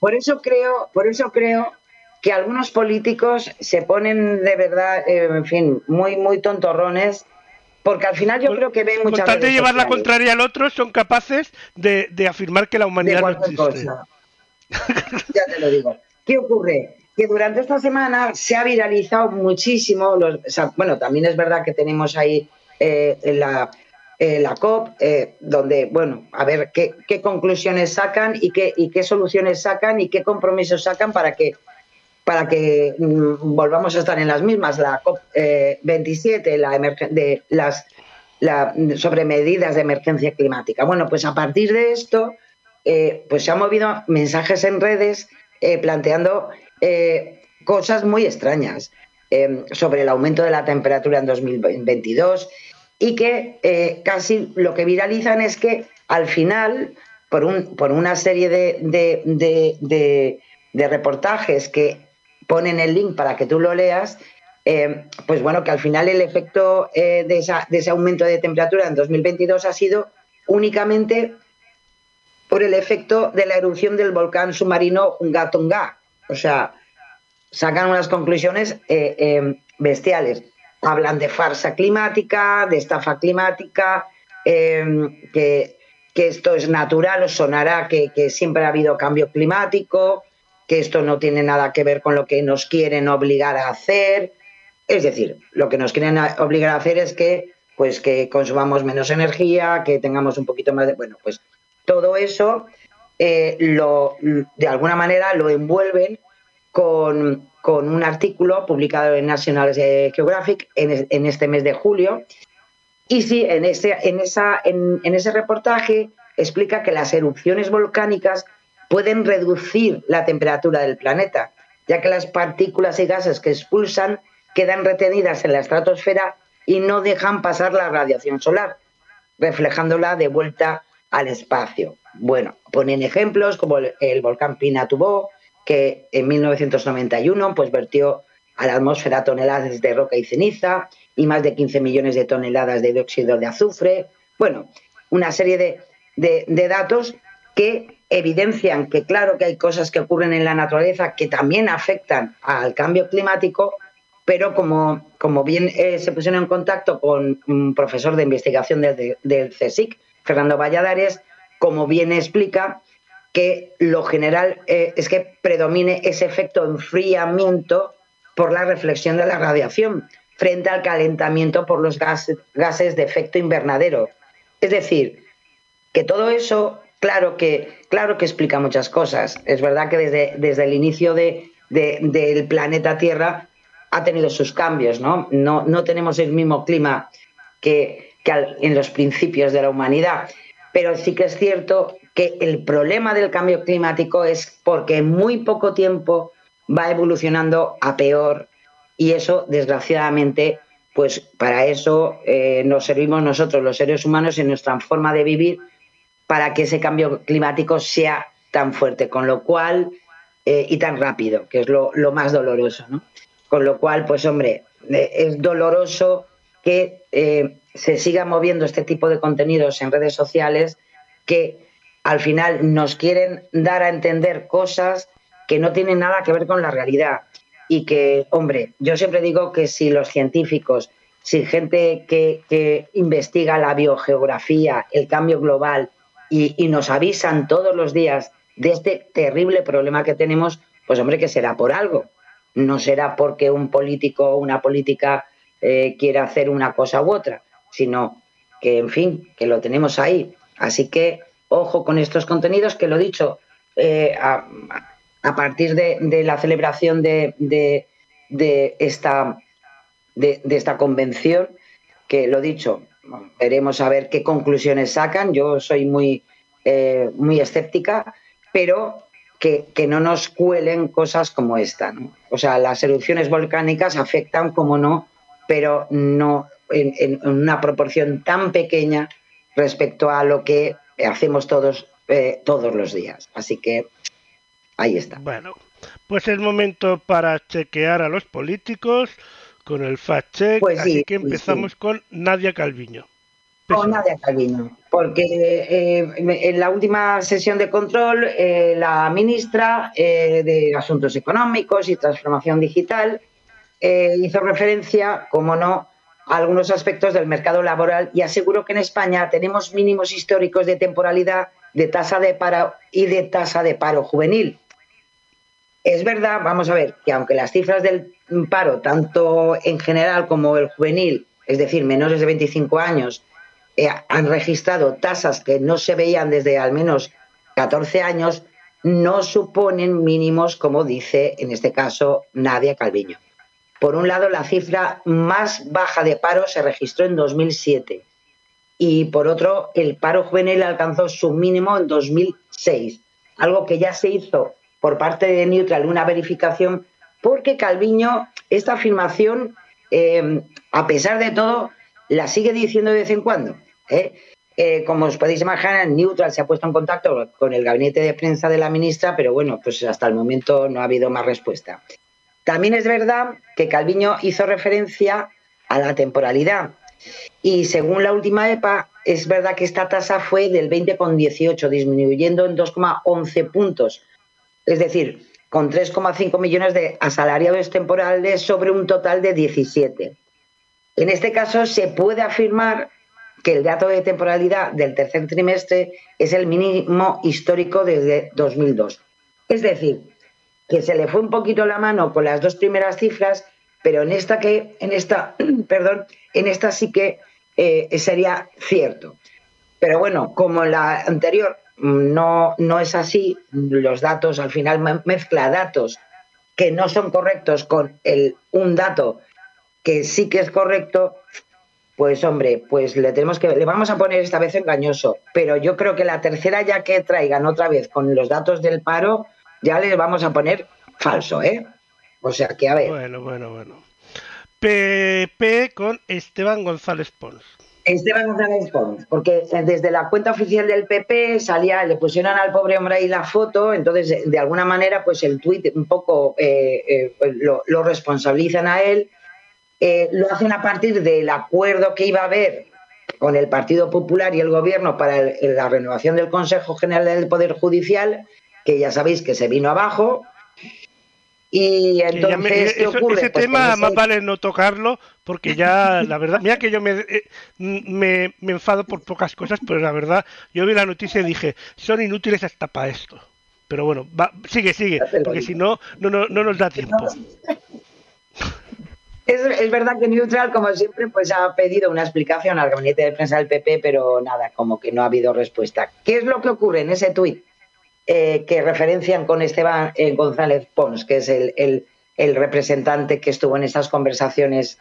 por eso creo, por eso creo que algunos políticos se ponen de verdad, eh, en fin, muy, muy tontorrones, porque al final yo creo que ven muchas
Con tal de llevar la contraria al otro, son capaces de, de afirmar que la humanidad no existe.
cosa. ya te lo digo. ¿Qué ocurre? Que durante esta semana se ha viralizado muchísimo, los, o sea, bueno, también es verdad que tenemos ahí eh, la, eh, la COP, eh, donde, bueno, a ver qué, conclusiones sacan y qué, y qué soluciones sacan y qué compromisos sacan para que para que mm, volvamos a estar en las mismas, la COP27, la emergen- de las la, sobre medidas de emergencia climática. Bueno, pues a partir de esto, eh, pues se han movido mensajes en redes eh, planteando eh, cosas muy extrañas eh, sobre el aumento de la temperatura en 2022 y que eh, casi lo que viralizan es que al final, por, un, por una serie de, de- de- reportajes que ponen el link para que tú lo leas, eh, pues bueno, que al final el efecto eh, de, esa- de ese aumento de temperatura en 2022 ha sido únicamente por el efecto de la erupción del volcán submarino Hunga Tonga. O sea, sacan unas conclusiones eh, eh, bestiales. Hablan de farsa climática, de estafa climática, eh, que, que esto es natural, os sonará que, que siempre ha habido cambio climático, que esto no tiene nada que ver con lo que nos quieren obligar a hacer. Es decir, lo que nos quieren obligar a hacer es que, pues, que consumamos menos energía, que tengamos un poquito más de. Bueno, pues todo eso eh, lo, de alguna manera lo envuelven con, con un artículo publicado en National Geographic en, es- en este mes de julio. Y sí, en ese, en, esa, en ese reportaje explica que las erupciones volcánicas pueden reducir la temperatura del planeta, ya que las partículas y gases que expulsan quedan retenidas en la estratosfera y no dejan pasar la radiación solar, reflejándola de vuelta al espacio. Bueno, ponen ejemplos como el, el volcán Pinatubo, que en 1991 pues, vertió a la atmósfera toneladas de roca y ceniza y más de 15 millones de toneladas de dióxido de azufre. Bueno, una serie de, de- de datos que evidencian que claro que hay cosas que ocurren en la naturaleza que también afectan al cambio climático, pero como, como bien eh, se pusieron en contacto con un profesor de investigación del, del CSIC, Fernando Valladares, como bien explica, que lo general eh, es que predomine ese efecto enfriamiento por la reflexión de la radiación frente al calentamiento por los gas- gases de efecto invernadero. Es decir, que todo eso, claro que, claro que explica muchas cosas. Es verdad que desde, desde el inicio de- de- del planeta Tierra ha tenido sus cambios, ¿no? No, no tenemos el mismo clima que, que en los principios de la humanidad. Pero sí que es cierto que el problema del cambio climático es porque en muy poco tiempo va evolucionando a peor y eso, desgraciadamente, pues para eso eh, nos servimos nosotros, los seres humanos, en nuestra forma de vivir, para que ese cambio climático sea tan fuerte, con lo cual, eh, y tan rápido, que es lo, más doloroso, ¿no? Con lo cual, pues hombre, eh, es doloroso que se siga moviendo este tipo de contenidos en redes sociales que al final nos quieren dar a entender cosas que no tienen nada que ver con la realidad. Y que, hombre, yo siempre digo que si los científicos, si gente que, que investiga la biogeografía, el cambio global y, nos avisan todos los días de este terrible problema que tenemos, pues hombre, que será por algo. No será porque un político o una política eh, quiera hacer una cosa u otra, sino que, en fin, que lo tenemos ahí. Así que, ojo con estos contenidos, que lo dicho, eh, a, partir de, la celebración de, esta, de, esta convención, que lo dicho, veremos a ver qué conclusiones sacan. Yo soy muy, eh, muy escéptica, pero que, que no nos cuelen cosas como esta. ¿no? O sea, las erupciones volcánicas afectan, como no, pero no en una proporción tan pequeña respecto a lo que hacemos todos eh, todos los días. Así que ahí está.
Bueno, pues es momento para chequear a los políticos con el fact check,
Pues sí,
así que empezamos
sí.
con Nadia Calviño.
Con Nadia Calviño, porque eh, en la última sesión de control eh, la ministra eh, de Asuntos Económicos y Transformación Digital hizo referencia, como no, algunos aspectos del mercado laboral y aseguró que en España tenemos mínimos históricos de temporalidad, de tasa de paro y de tasa de paro juvenil. Es verdad, vamos a ver, que aunque las cifras del paro, tanto en general como el juvenil, es decir, menores de 25 años, eh, han registrado tasas que no se veían desde al menos 14 años, no suponen mínimos, como dice en este caso Nadia Calviño. Por un lado, la cifra más baja de paro se registró en 2007 y por otro, el paro juvenil alcanzó su mínimo en 2006, algo que ya se hizo por parte de Neutral una verificación porque Calviño esta afirmación, eh, a pesar de todo, la sigue diciendo de vez en cuando. ¿eh? Eh, como os podéis imaginar, Neutral se ha puesto en contacto con el gabinete de prensa de la ministra, pero bueno, pues hasta el momento no ha habido más respuesta. También es verdad que Calviño hizo referencia a la temporalidad y según la última EPA, es verdad que esta tasa fue del 20,18, disminuyendo en 2,11 puntos es decir, con 3,5 millones de asalariados temporales sobre un total de 17. En este caso, se puede afirmar que el dato de temporalidad del tercer trimestre es el mínimo histórico desde 2002. Es decir, que se le fue un poquito la mano con las dos primeras cifras, pero en esta que, en esta, perdón, en esta sí que eh, sería cierto. Pero bueno, como en la anterior no, no es así. Los datos, al final mezcla datos que no son correctos con el, un dato que sí que es correcto, pues hombre, pues le tenemos que le vamos a poner esta vez engañoso, pero yo creo que la tercera ya que traigan otra vez con los datos del paro, ya le vamos a poner falso, ¿eh? O sea que a ver.
Bueno, bueno, bueno. PP con Esteban González Pons.
Esteban González Pons, porque desde la cuenta oficial del PP salía, le pusieron al pobre hombre ahí la foto, entonces de alguna manera pues el tuit un poco eh, eh, lo, responsabilizan a él, eh, lo hacen a partir del acuerdo que iba a haber con el Partido Popular y el Gobierno para la renovación del Consejo General del Poder Judicial, que ya sabéis que se vino abajo, y entonces,
ese pues tema más vale no tocarlo porque ya, la verdad, mira que yo eh, me, me, enfado por pocas cosas, pero la verdad, yo vi la noticia y dije, son inútiles hasta para esto. Pero bueno, sigue, sigue, porque si no, no, no, no nos da tiempo.
Es, es, verdad que Neutral, como siempre, pues ha pedido una explicación al gabinete de prensa del PP, pero nada, como que no ha habido respuesta. ¿Qué es lo que ocurre en ese tuit? Eh, que referencian con Esteban eh, González Pons, que es el, representante que estuvo en esas conversaciones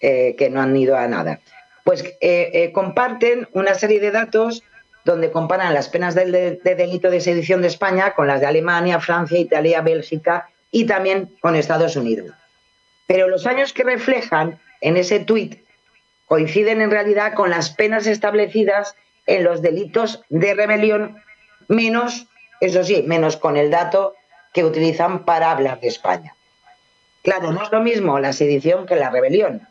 eh, que no han ido a nada. Pues comparten una serie de datos donde comparan las penas de, delito de sedición de España con las de Alemania, Francia, Italia, Bélgica y también con Estados Unidos. Pero los años que reflejan en ese tuit coinciden en realidad con las penas establecidas en los delitos de rebelión menos eso sí, menos con el dato que utilizan para hablar de España. Claro, no es lo mismo la sedición que la rebelión.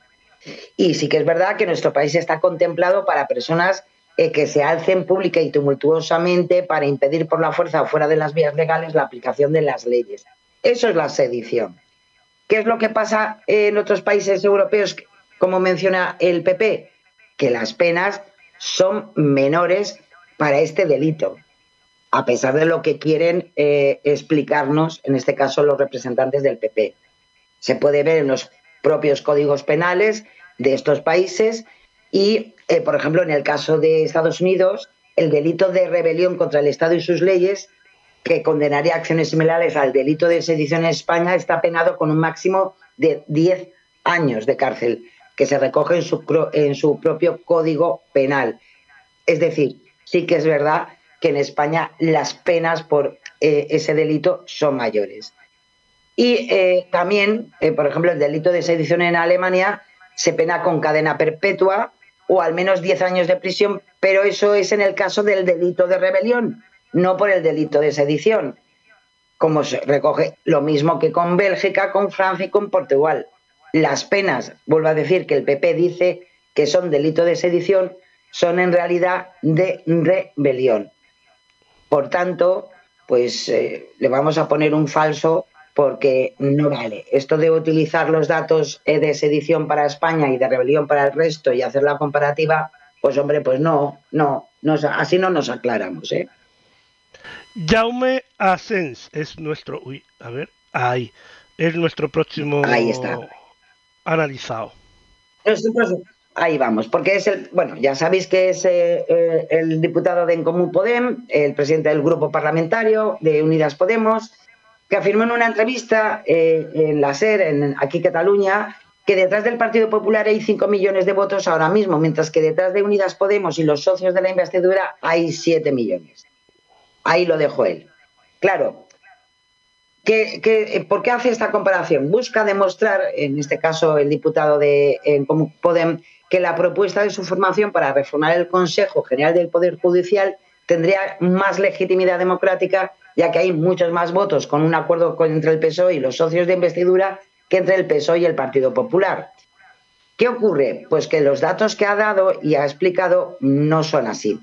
Y sí que es verdad que nuestro país está contemplado para personas eh, que se alcen pública y tumultuosamente para impedir por la fuerza o fuera de las vías legales la aplicación de las leyes. Eso es la sedición. ¿Qué es lo que pasa en otros países europeos, como menciona el PP? Que las penas son menores para este delito a pesar de lo que quieren eh, explicarnos, en este caso, los representantes del PP. Se puede ver en los propios códigos penales de estos países y, eh, por ejemplo, en el caso de Estados Unidos, el delito de rebelión contra el Estado y sus leyes, que condenaría acciones similares al delito de sedición en España, está penado con un máximo de 10 años de cárcel, que se recoge en su, en su propio código penal. Es decir, sí que es verdad que en España las penas por eh, ese delito son mayores. Y eh, también, eh, por ejemplo, el delito de sedición en Alemania se pena con cadena perpetua o al menos 10 años de prisión, pero eso es en el caso del delito de rebelión, no por el delito de sedición, como se recoge lo mismo que con Bélgica, con Francia y con Portugal. Las penas, vuelvo a decir que el PP dice que son delito de sedición, son en realidad de rebelión. Por tanto, pues eh, le vamos a poner un falso porque no vale. Esto de utilizar los datos de sedición para España y de rebelión para el resto y hacer la comparativa, pues hombre, pues no, no, no así no nos aclaramos, ¿eh?
Jaume Asens es nuestro, uy, a ver, ahí, es nuestro próximo
ahí está.
analizado.
Ahí vamos, porque es el, bueno, ya sabéis que es eh, eh, el diputado de En Común Podem, el presidente del grupo parlamentario de Unidas Podemos, que afirmó en una entrevista eh, en la SER, en, aquí Cataluña, que detrás del Partido Popular hay 5 millones de votos ahora mismo, mientras que detrás de Unidas Podemos y los socios de la investidura hay 7 millones. Ahí lo dejó él. Claro, ¿qué, por qué hace esta comparación? Busca demostrar, en este caso el diputado de en Podem, que la propuesta de su formación para reformar el Consejo General del Poder Judicial tendría más legitimidad democrática, ya que hay muchos más votos con un acuerdo entre el PSOE y los socios de investidura que entre el PSOE y el Partido Popular. ¿Qué ocurre? Pues que los datos que ha dado y ha explicado no son así.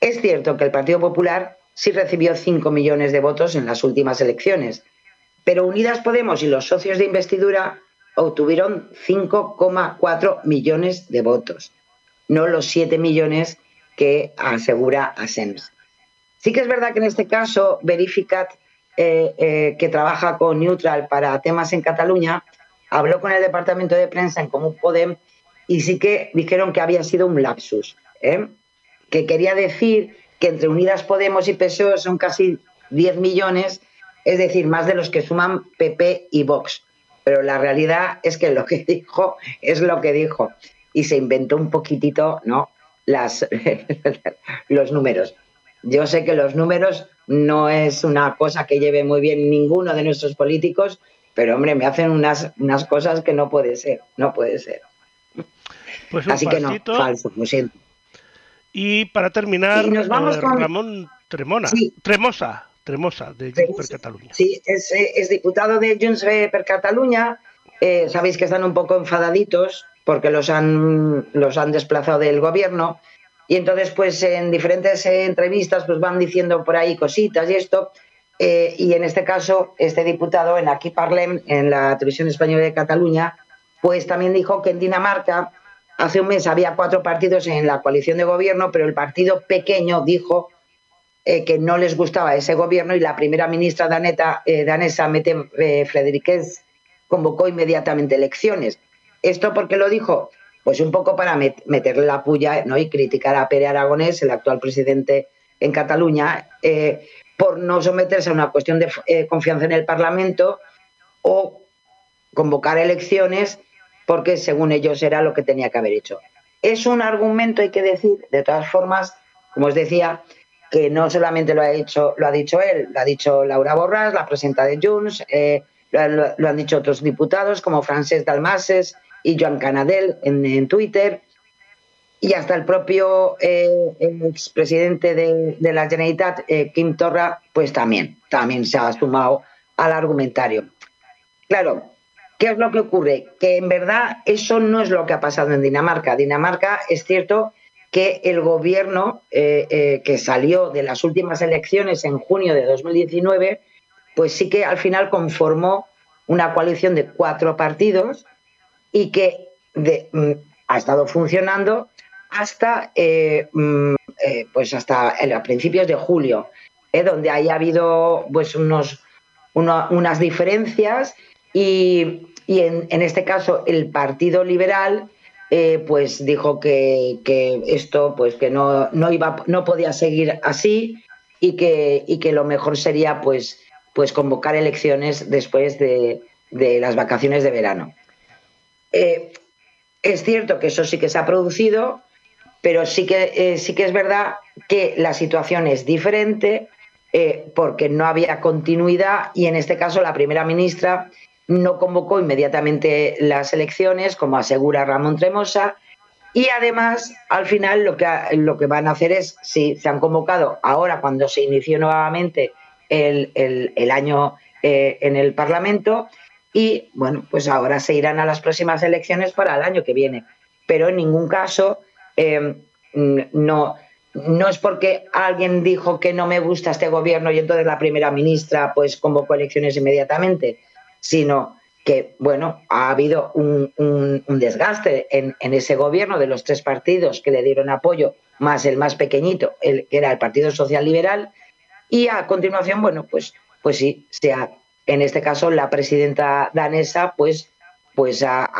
Es cierto que el Partido Popular sí recibió 5 millones de votos en las últimas elecciones, pero Unidas Podemos y los socios de investidura obtuvieron 5,4 millones de votos, no los 7 millones que asegura Asens. Sí que es verdad que en este caso Verificat, eh, eh, que trabaja con Neutral para temas en Cataluña, habló con el departamento de prensa en Común Podem y sí que dijeron que había sido un lapsus, ¿eh? que quería decir que entre Unidas Podemos y PSOE son casi 10 millones, es decir, más de los que suman PP y Vox pero la realidad es que lo que dijo es lo que dijo y se inventó un poquitito, ¿no? Las, los números. Yo sé que los números no es una cosa que lleve muy bien ninguno de nuestros políticos, pero hombre, me hacen unas, unas cosas que no puede ser, no puede ser.
Pues
Así que no, falso, lo siento.
Y para terminar,
nos vamos
eh,
con...
Ramón Tremona,
Sí.
Tremosa, Tremosa, de Junts per Catalunya.
Sí, es, es diputado de Junts per Catalunya. Eh, sabéis que están un poco enfadaditos porque los han, los han desplazado del gobierno. Y entonces, pues en diferentes entrevistas, pues van diciendo por ahí cositas y esto. Eh, y en este caso, este diputado en Aquí Parlem, en la televisión española de Cataluña, pues también dijo que en Dinamarca hace un mes había cuatro partidos en la coalición de gobierno, pero el partido pequeño dijo eh, que no les gustaba ese gobierno y la primera ministra daneta, eh, danesa, Mette eh, convocó inmediatamente elecciones. ¿Esto por qué lo dijo? Pues un poco para met meterle la puya ¿no? y criticar a Pere Aragonés, el actual presidente en Cataluña, eh, por no someterse a una cuestión de confianza en el Parlamento o convocar elecciones porque según ellos era lo que tenía que haber hecho. Es un argumento, hay que decir, de todas formas, como os decía, que no solamente lo ha, hecho, lo ha dicho él, lo ha dicho Laura Borràs, la presidenta de Junts, eh, lo, lo, han dicho otros diputados como Francesc Dalmases y Joan Canadell en, Twitter, y hasta el propio eh, expresidente de, de, la Generalitat, eh, Kim Torra, pues también, también se ha sumado al argumentario. Claro, ¿qué es lo que ocurre? Que en verdad eso no es lo que ha pasado en Dinamarca. Dinamarca es cierto que el gobierno eh, eh, que salió de las últimas elecciones en junio de 2019, pues sí que al final conformó una coalición de cuatro partidos y que mm, ha estado funcionando hasta eh, pues hasta a principios de julio, donde haya habido pues unos, uno, unas diferencias y, en, este caso el Partido Liberal eh, pues dijo que, que, esto pues que no, no iba no podía seguir así y que, y que lo mejor sería pues pues convocar elecciones después de, de las vacaciones de verano. Eh, es cierto que eso sí que se ha producido, pero sí que, eh, sí que es verdad que la situación es diferente porque no había continuidad y en este caso la primera ministra no convocó inmediatamente las elecciones, como asegura Ramón Tremosa, y además, al final, lo que, lo que van a hacer es, si se han convocado ahora, cuando se inició nuevamente el, el, año eh, en el Parlamento, y bueno, pues ahora se irán a las próximas elecciones para el año que viene. Pero en ningún caso eh, no, no es porque alguien dijo que no me gusta este gobierno y entonces la primera ministra pues convocó elecciones inmediatamente, sino que, bueno, ha habido un, desgaste en, ese gobierno de los tres partidos que le dieron apoyo, más el más pequeñito, el que era el Partido Social Liberal, y a continuación, bueno, pues, pues sí, sea, en este caso la presidenta danesa, pues, pues ha,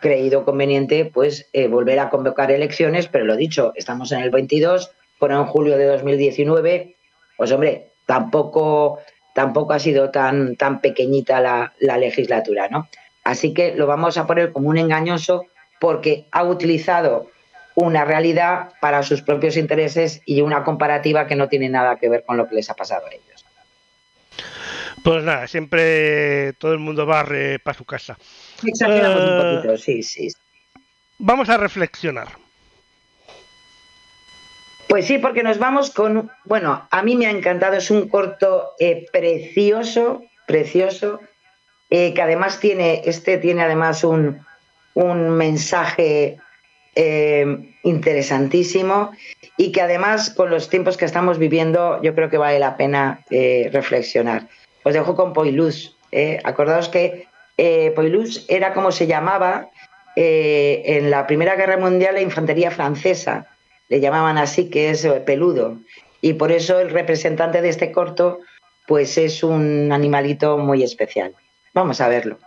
creído conveniente pues eh, volver a convocar elecciones, pero lo dicho, estamos en el 22, fueron en julio de 2019, pues hombre, tampoco tampoco ha sido tan, tan pequeñita la, legislatura, ¿no? Así que lo vamos a poner como un engañoso porque ha utilizado una realidad para sus propios intereses y una comparativa que no tiene nada que ver con lo que les ha pasado a ellos.
Pues nada, siempre todo el mundo va para su casa.
Exageramos un eh, poquito, sí, sí.
Vamos a reflexionar.
Pues sí, porque nos vamos con, bueno, a mí me ha encantado, es un corto eh, precioso, precioso, eh, que además tiene, este tiene además un, mensaje eh, interesantísimo y que además con los tiempos que estamos viviendo yo creo que vale la pena reflexionar. Os dejo con Poilus. Acordaos que Poilus era como se llamaba en la Primera Guerra Mundial la infantería francesa le llamaban así, que es peludo. Y por eso el representante de este corto, pues es un animalito muy especial. Vamos a verlo.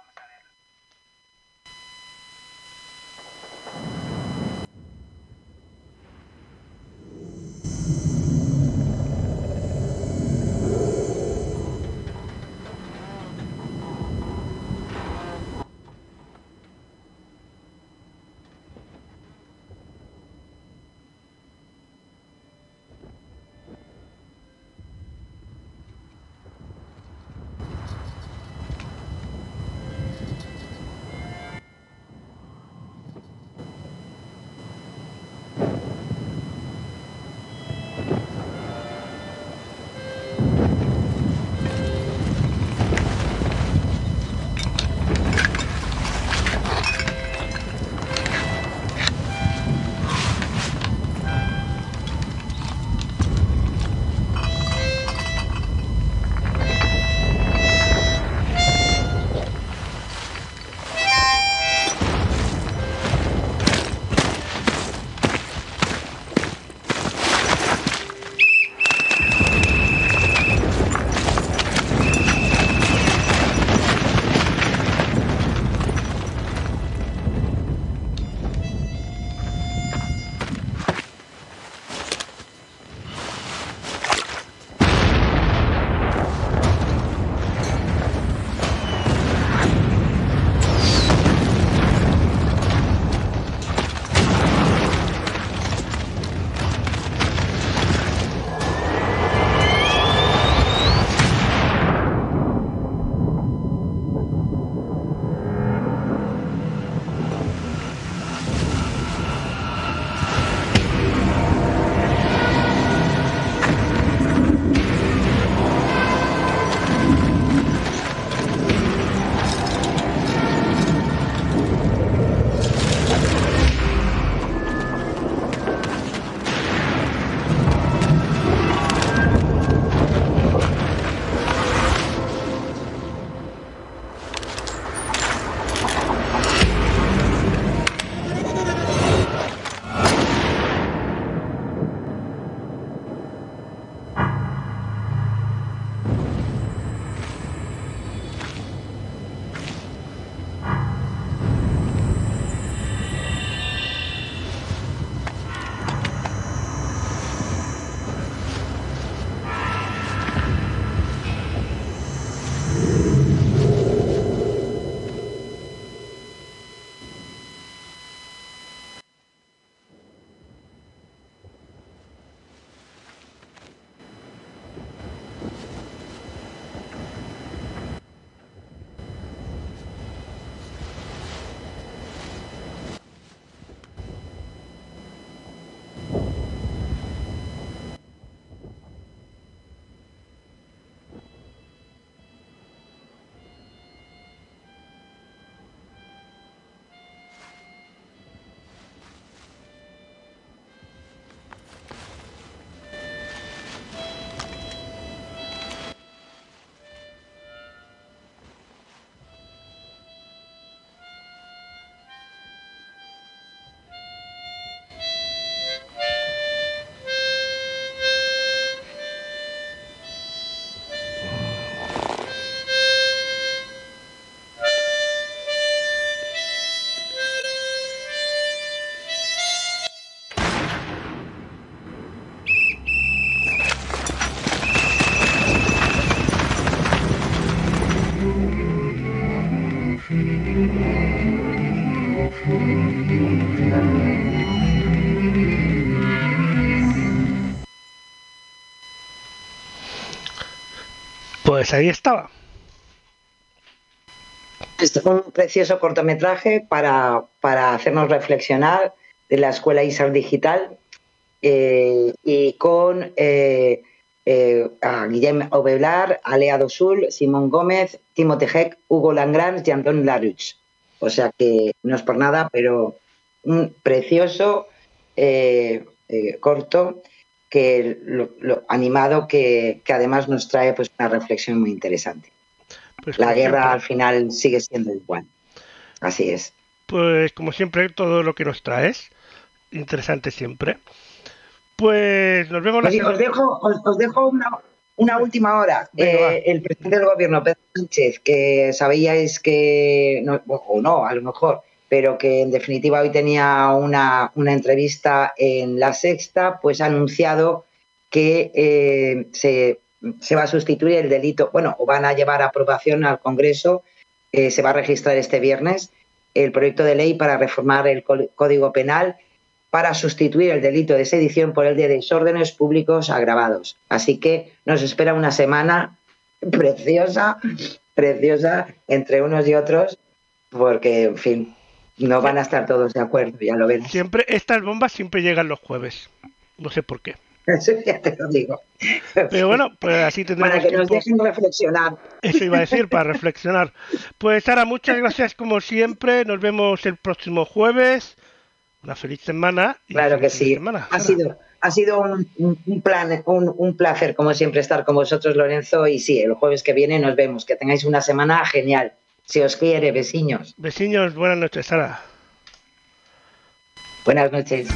Pues ahí estaba.
Es un precioso cortometraje para, para hacernos reflexionar de la Escuela ISAR Digital eh, y con eh, eh, Guillem Obeblar, Alea Dosul, Simón Gómez, Timo Tejek, Hugo Langrans y Antón Laruch. O sea que no es por nada, pero un precioso eh, eh, corto que lo, lo animado que, que además nos trae pues una reflexión muy interesante.
Pues
La guerra
siempre.
al final sigue siendo igual. Así es.
Pues como siempre, todo lo que nos traes. Interesante siempre. Pues nos vemos la
os dejo, os, os dejo una, una última hora.
Venga.
Eh, el presidente del gobierno, Pedro Sánchez, que sabíais que, no, o no, a lo mejor, pero que en definitiva hoy tenía una, una entrevista en La Sexta, pues ha anunciado que eh, se, se va a sustituir el delito, bueno, o van a llevar aprobación al Congreso, eh, se va a registrar este viernes el proyecto de ley para reformar el Código Penal para sustituir el delito de sedición por el de desórdenes públicos agravados. Así que nos espera una semana preciosa, preciosa entre unos y otros, porque, en fin, no van a estar todos de acuerdo, ya lo verás.
Siempre, estas bombas siempre llegan los jueves. No sé por qué.
Eso ya te lo digo.
Pero bueno, pues así tendremos
Para que nos dejen reflexionar.
Eso iba a decir, para reflexionar. Pues Sara, muchas gracias como siempre. Nos vemos el próximo jueves. Una feliz semana. y
Claro que sí.
semana,
Ha sido, ha sido un plan, un, un placer, como siempre, estar con vosotros, Lorenzo. Y sí, el jueves que viene nos vemos. Que tengáis una semana genial. Si os quiere, vecinos.
Vecinos, buenas noches, Sara.
Buenas noches.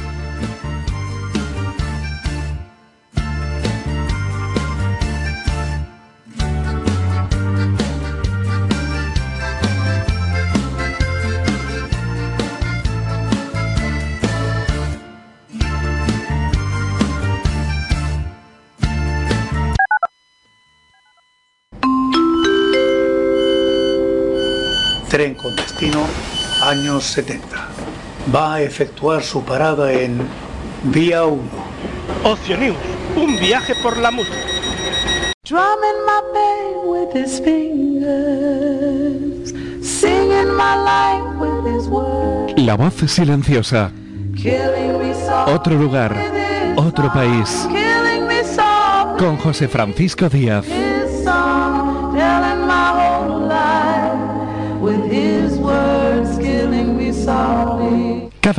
Tren con destino años 70. Va a efectuar su parada en Vía 1.
Ocio News, un viaje por la música.
Drumming my pain with his fingers, singing my life with his words,
La voz silenciosa.
killing me softly
Otro lugar, otro país.
killing me softly
Con José Francisco Díaz.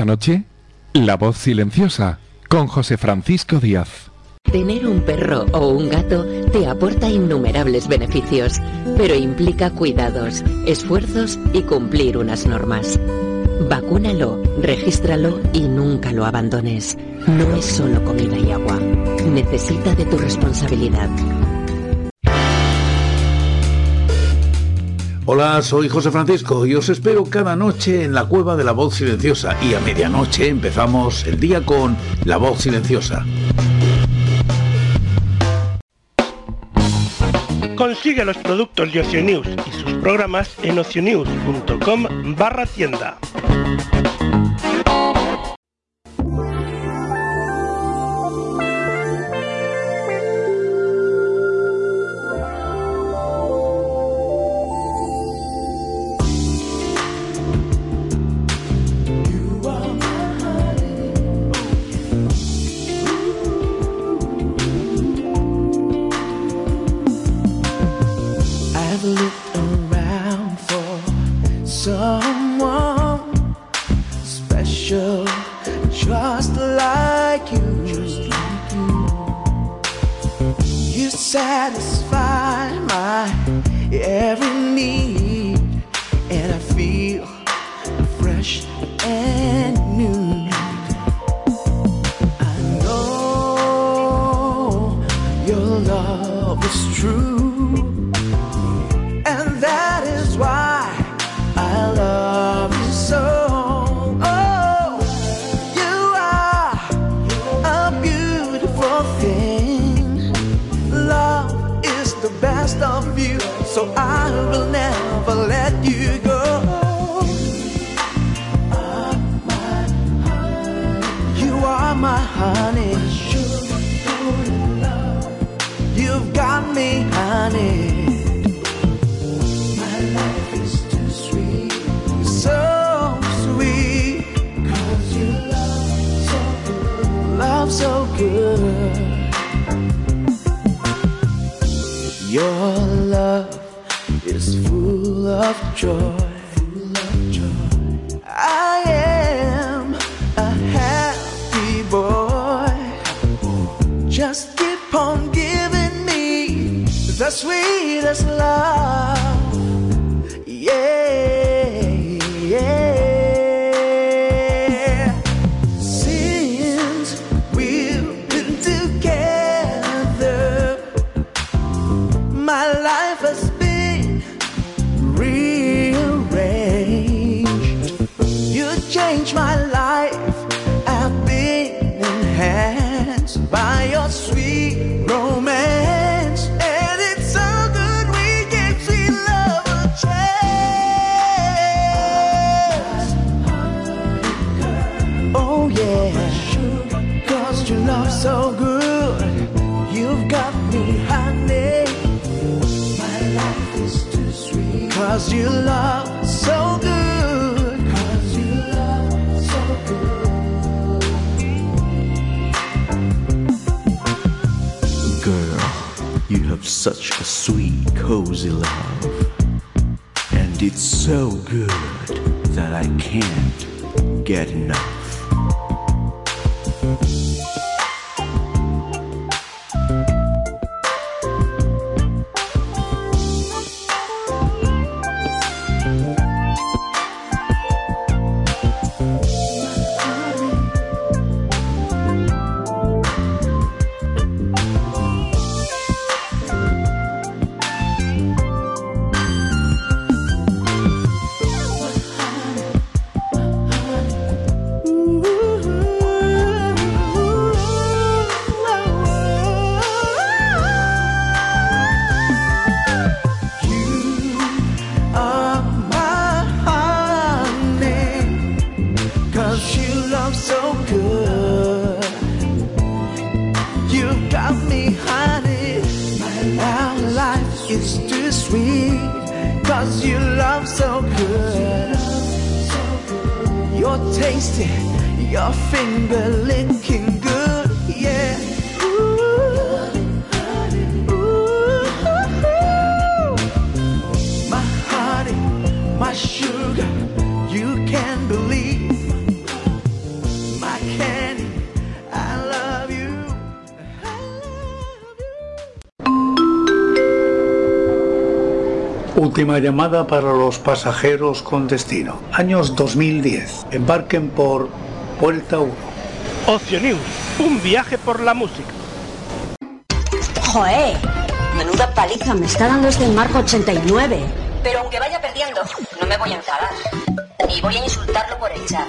Noche, La voz silenciosa. Con José Francisco Díaz.
Tener un perro o un gato te aporta innumerables beneficios, pero implica cuidados, esfuerzos y cumplir unas normas. Vacúnalo, regístralo y nunca lo abandones. No es solo comida y agua. Necesita de tu responsabilidad.
Hola, soy José Francisco y os espero cada noche en la Cueva de la Voz Silenciosa y a medianoche empezamos el día con La Voz Silenciosa.
Consigue los productos de y sus programas en ocionews.com barra tienda.
Of you, so I will never let you go. You are my honey. You've got me honey. My life is too sweet, so sweet. Cause you love so good, love so good. Of joy. You love so good.
Girl, you have such a sweet, cozy love. And it's so good that I can't get enough.
Última llamada para los pasajeros con destino. Años 2010. Embarquen por Puerta 1.
Ocio News, un viaje por la música.
¡Joé! Menuda paliza me está dando este marco 89.
Pero aunque vaya perdiendo, no me voy a enfadar. Y voy a insultarlo por el chat.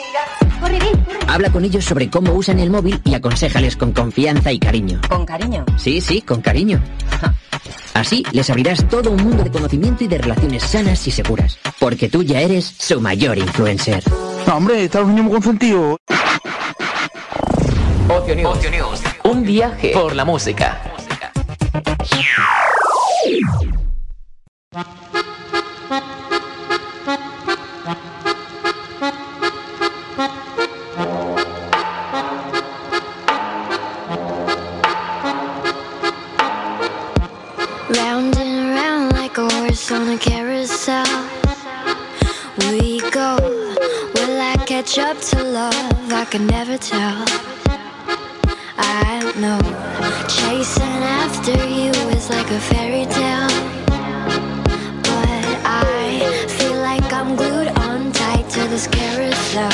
Habla con ellos sobre cómo usan el móvil y aconséjales con confianza y cariño.
¿Con cariño?
Sí, sí, con cariño. Así les abrirás todo un mundo de conocimiento y de relaciones sanas y seguras. Porque tú ya eres su mayor influencer.
hombre, estamos niños muy consentidos.
Ocio News. Ocio News. Un viaje por la música.
Up to love? I can never tell. I know. Chasing after you is like a fairy tale. But I feel like I'm glued on tight to this carousel.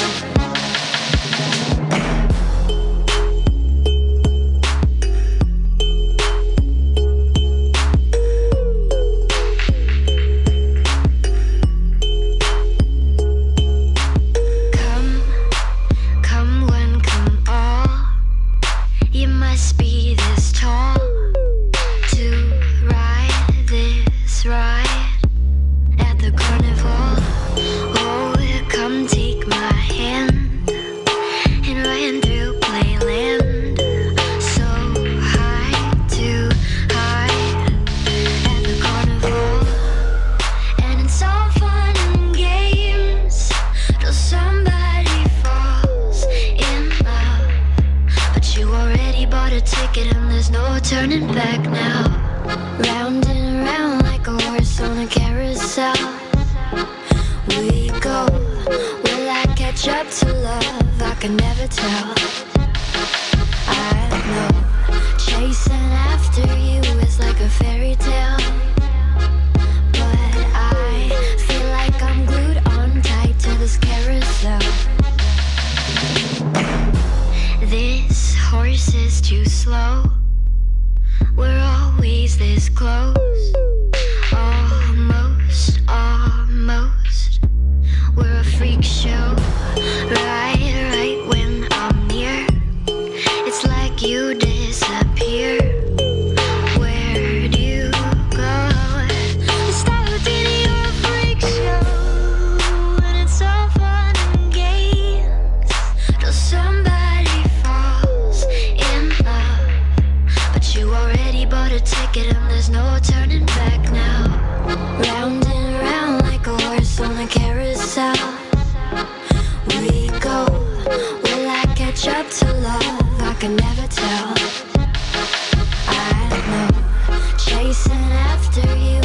chasing after you.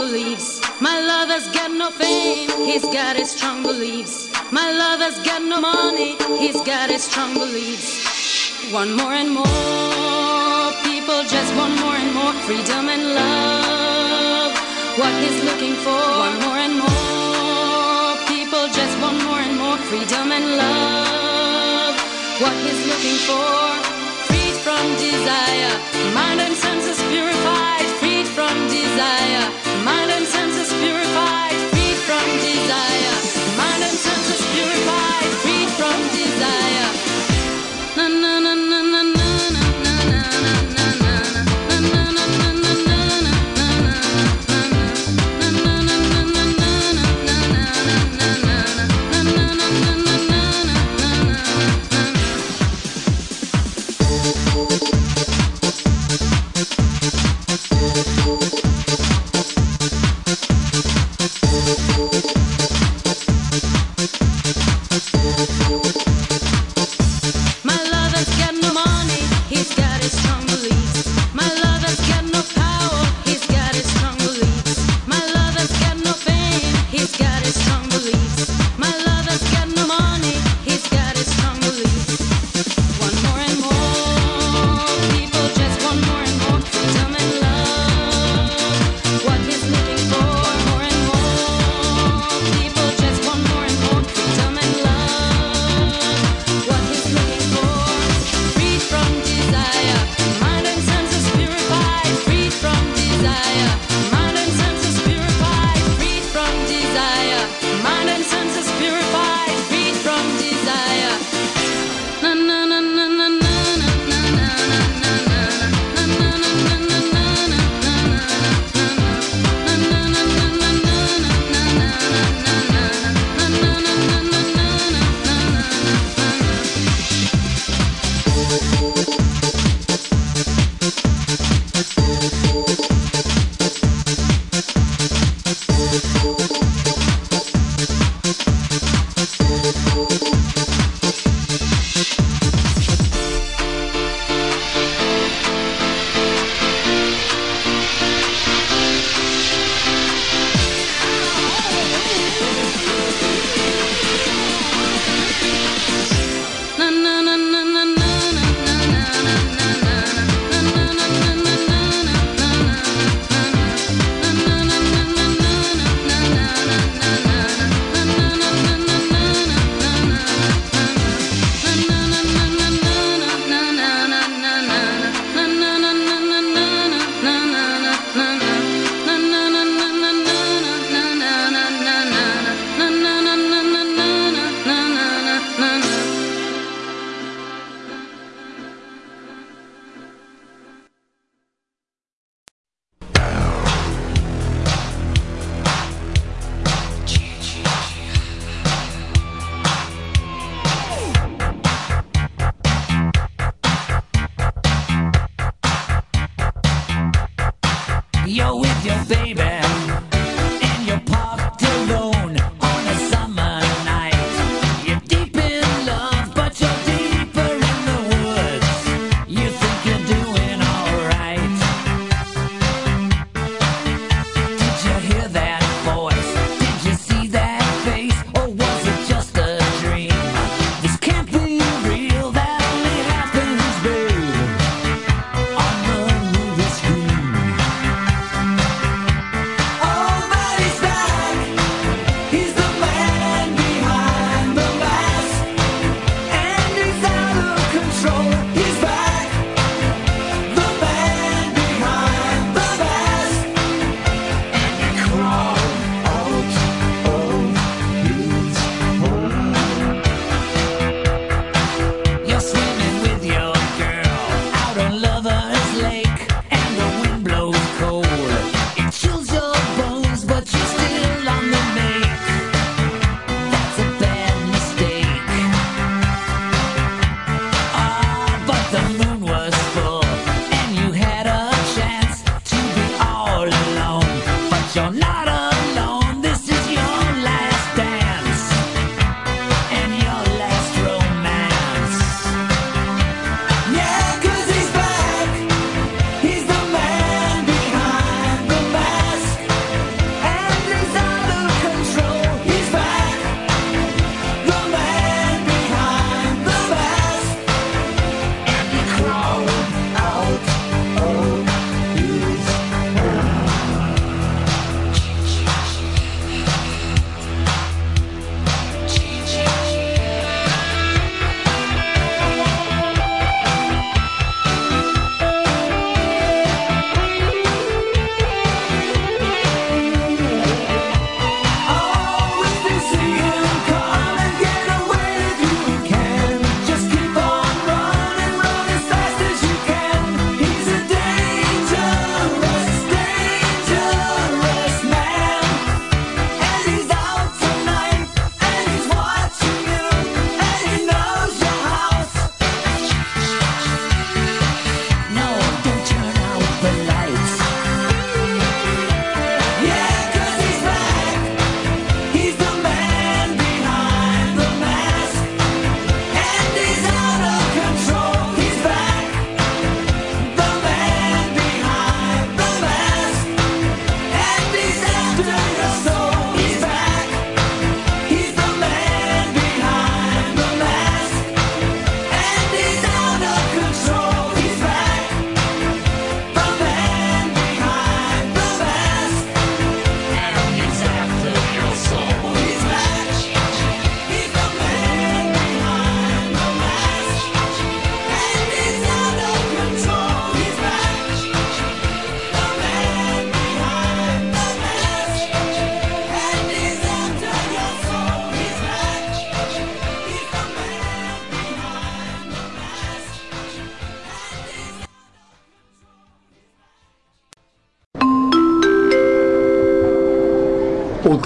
beliefs. My lover's got no fame, he's got his strong beliefs. My lover's got no money, he's got his strong beliefs. One more and more people just want more and more freedom and love. What he's looking for, one more and more people just want more and more freedom and love. What he's looking for Freed from desire. Mind and senses purified, freed from desire mind and senses purified.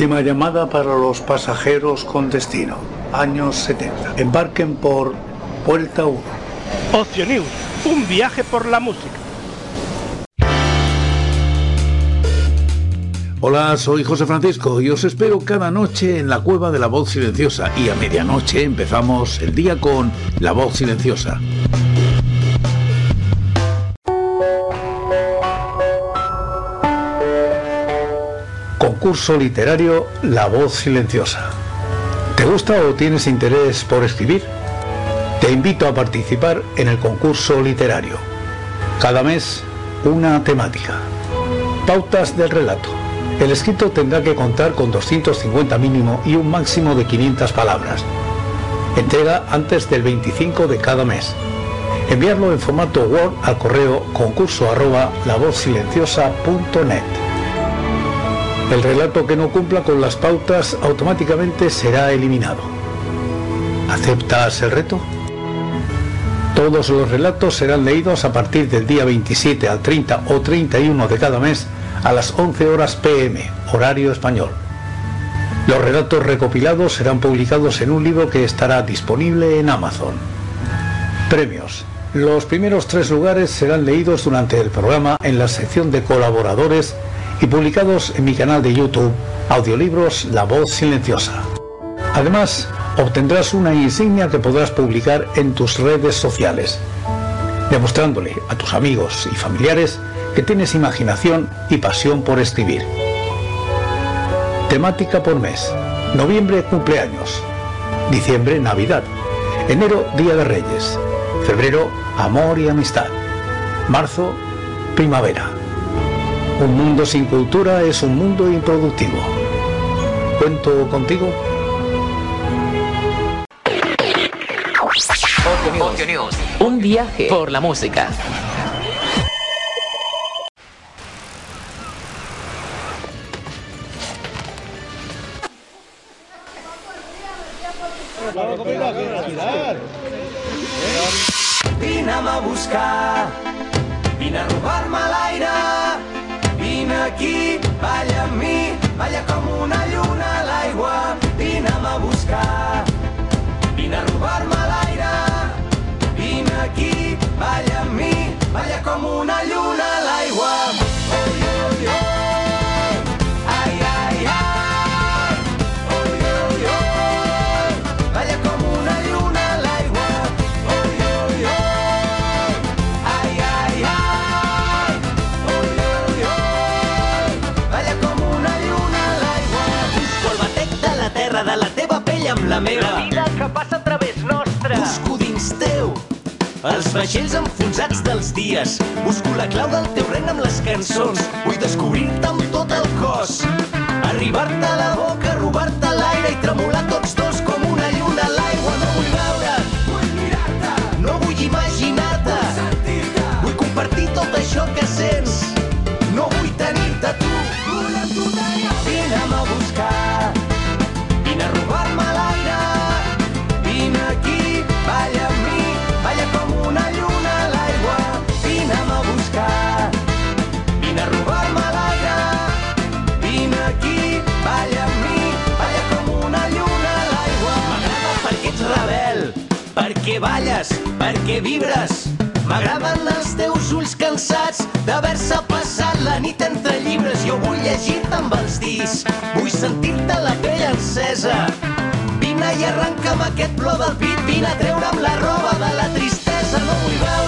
Última llamada para los pasajeros con destino. Años 70. Embarquen por Puerta 1.
Ocio News, un viaje por la música.
Hola, soy José Francisco y os espero cada noche en la cueva de la voz silenciosa y a medianoche empezamos el día con La voz silenciosa.
Concurso literario La voz silenciosa. ¿Te gusta o tienes interés por escribir? Te invito a participar en el concurso literario. Cada mes, una temática. Pautas del relato. El escrito tendrá que contar con 250 mínimo y un máximo de 500 palabras. Entrega antes del 25 de cada mes. Enviarlo en formato Word al correo concurso arroba lavozsilenciosa.net. El relato que no cumpla con las pautas automáticamente será eliminado. ¿Aceptas el reto? Todos los relatos serán leídos a partir del día 27 al 30 o 31 de cada mes a las 11 horas pm, horario español. Los relatos recopilados serán publicados en un libro que estará disponible en Amazon. Premios. Los primeros tres lugares serán leídos durante el programa en la sección de colaboradores y publicados en mi canal de YouTube, Audiolibros La Voz Silenciosa. Además, obtendrás una insignia que podrás publicar en tus redes sociales, demostrándole a tus amigos y familiares que tienes imaginación y pasión por escribir. Temática por mes. Noviembre cumpleaños. Diciembre Navidad. Enero Día de Reyes. Febrero Amor y Amistad. Marzo Primavera. Un mundo sin cultura es un mundo improductivo. ¿Cuento contigo?
Ocio News. Un viaje por la música.
Vine'm a buscar, vine a robar-me l'aire. Vine aquí, balla amb mi, balla com una lluna a l'aigua. Vine'm a buscar, vine a robar-me l'aire. Vine aquí, balla amb mi, balla com una lluna a l'aigua.
Els vaixells enfonsats dels dies. Busco la clau del teu regne amb les cançons. Vull descobrir-te amb tot el cos. Arribar-te a la boca, robar-te l'aire i tremolar tots dos perquè vibres. M'agraden els teus ulls cansats d'haver-se passat la nit entre llibres. Jo vull llegir-te amb els dits, vull sentir-te la pell encesa. Vine i arrenca'm aquest plor del pit, vine a treure'm la roba de la tristesa. No vull veure't,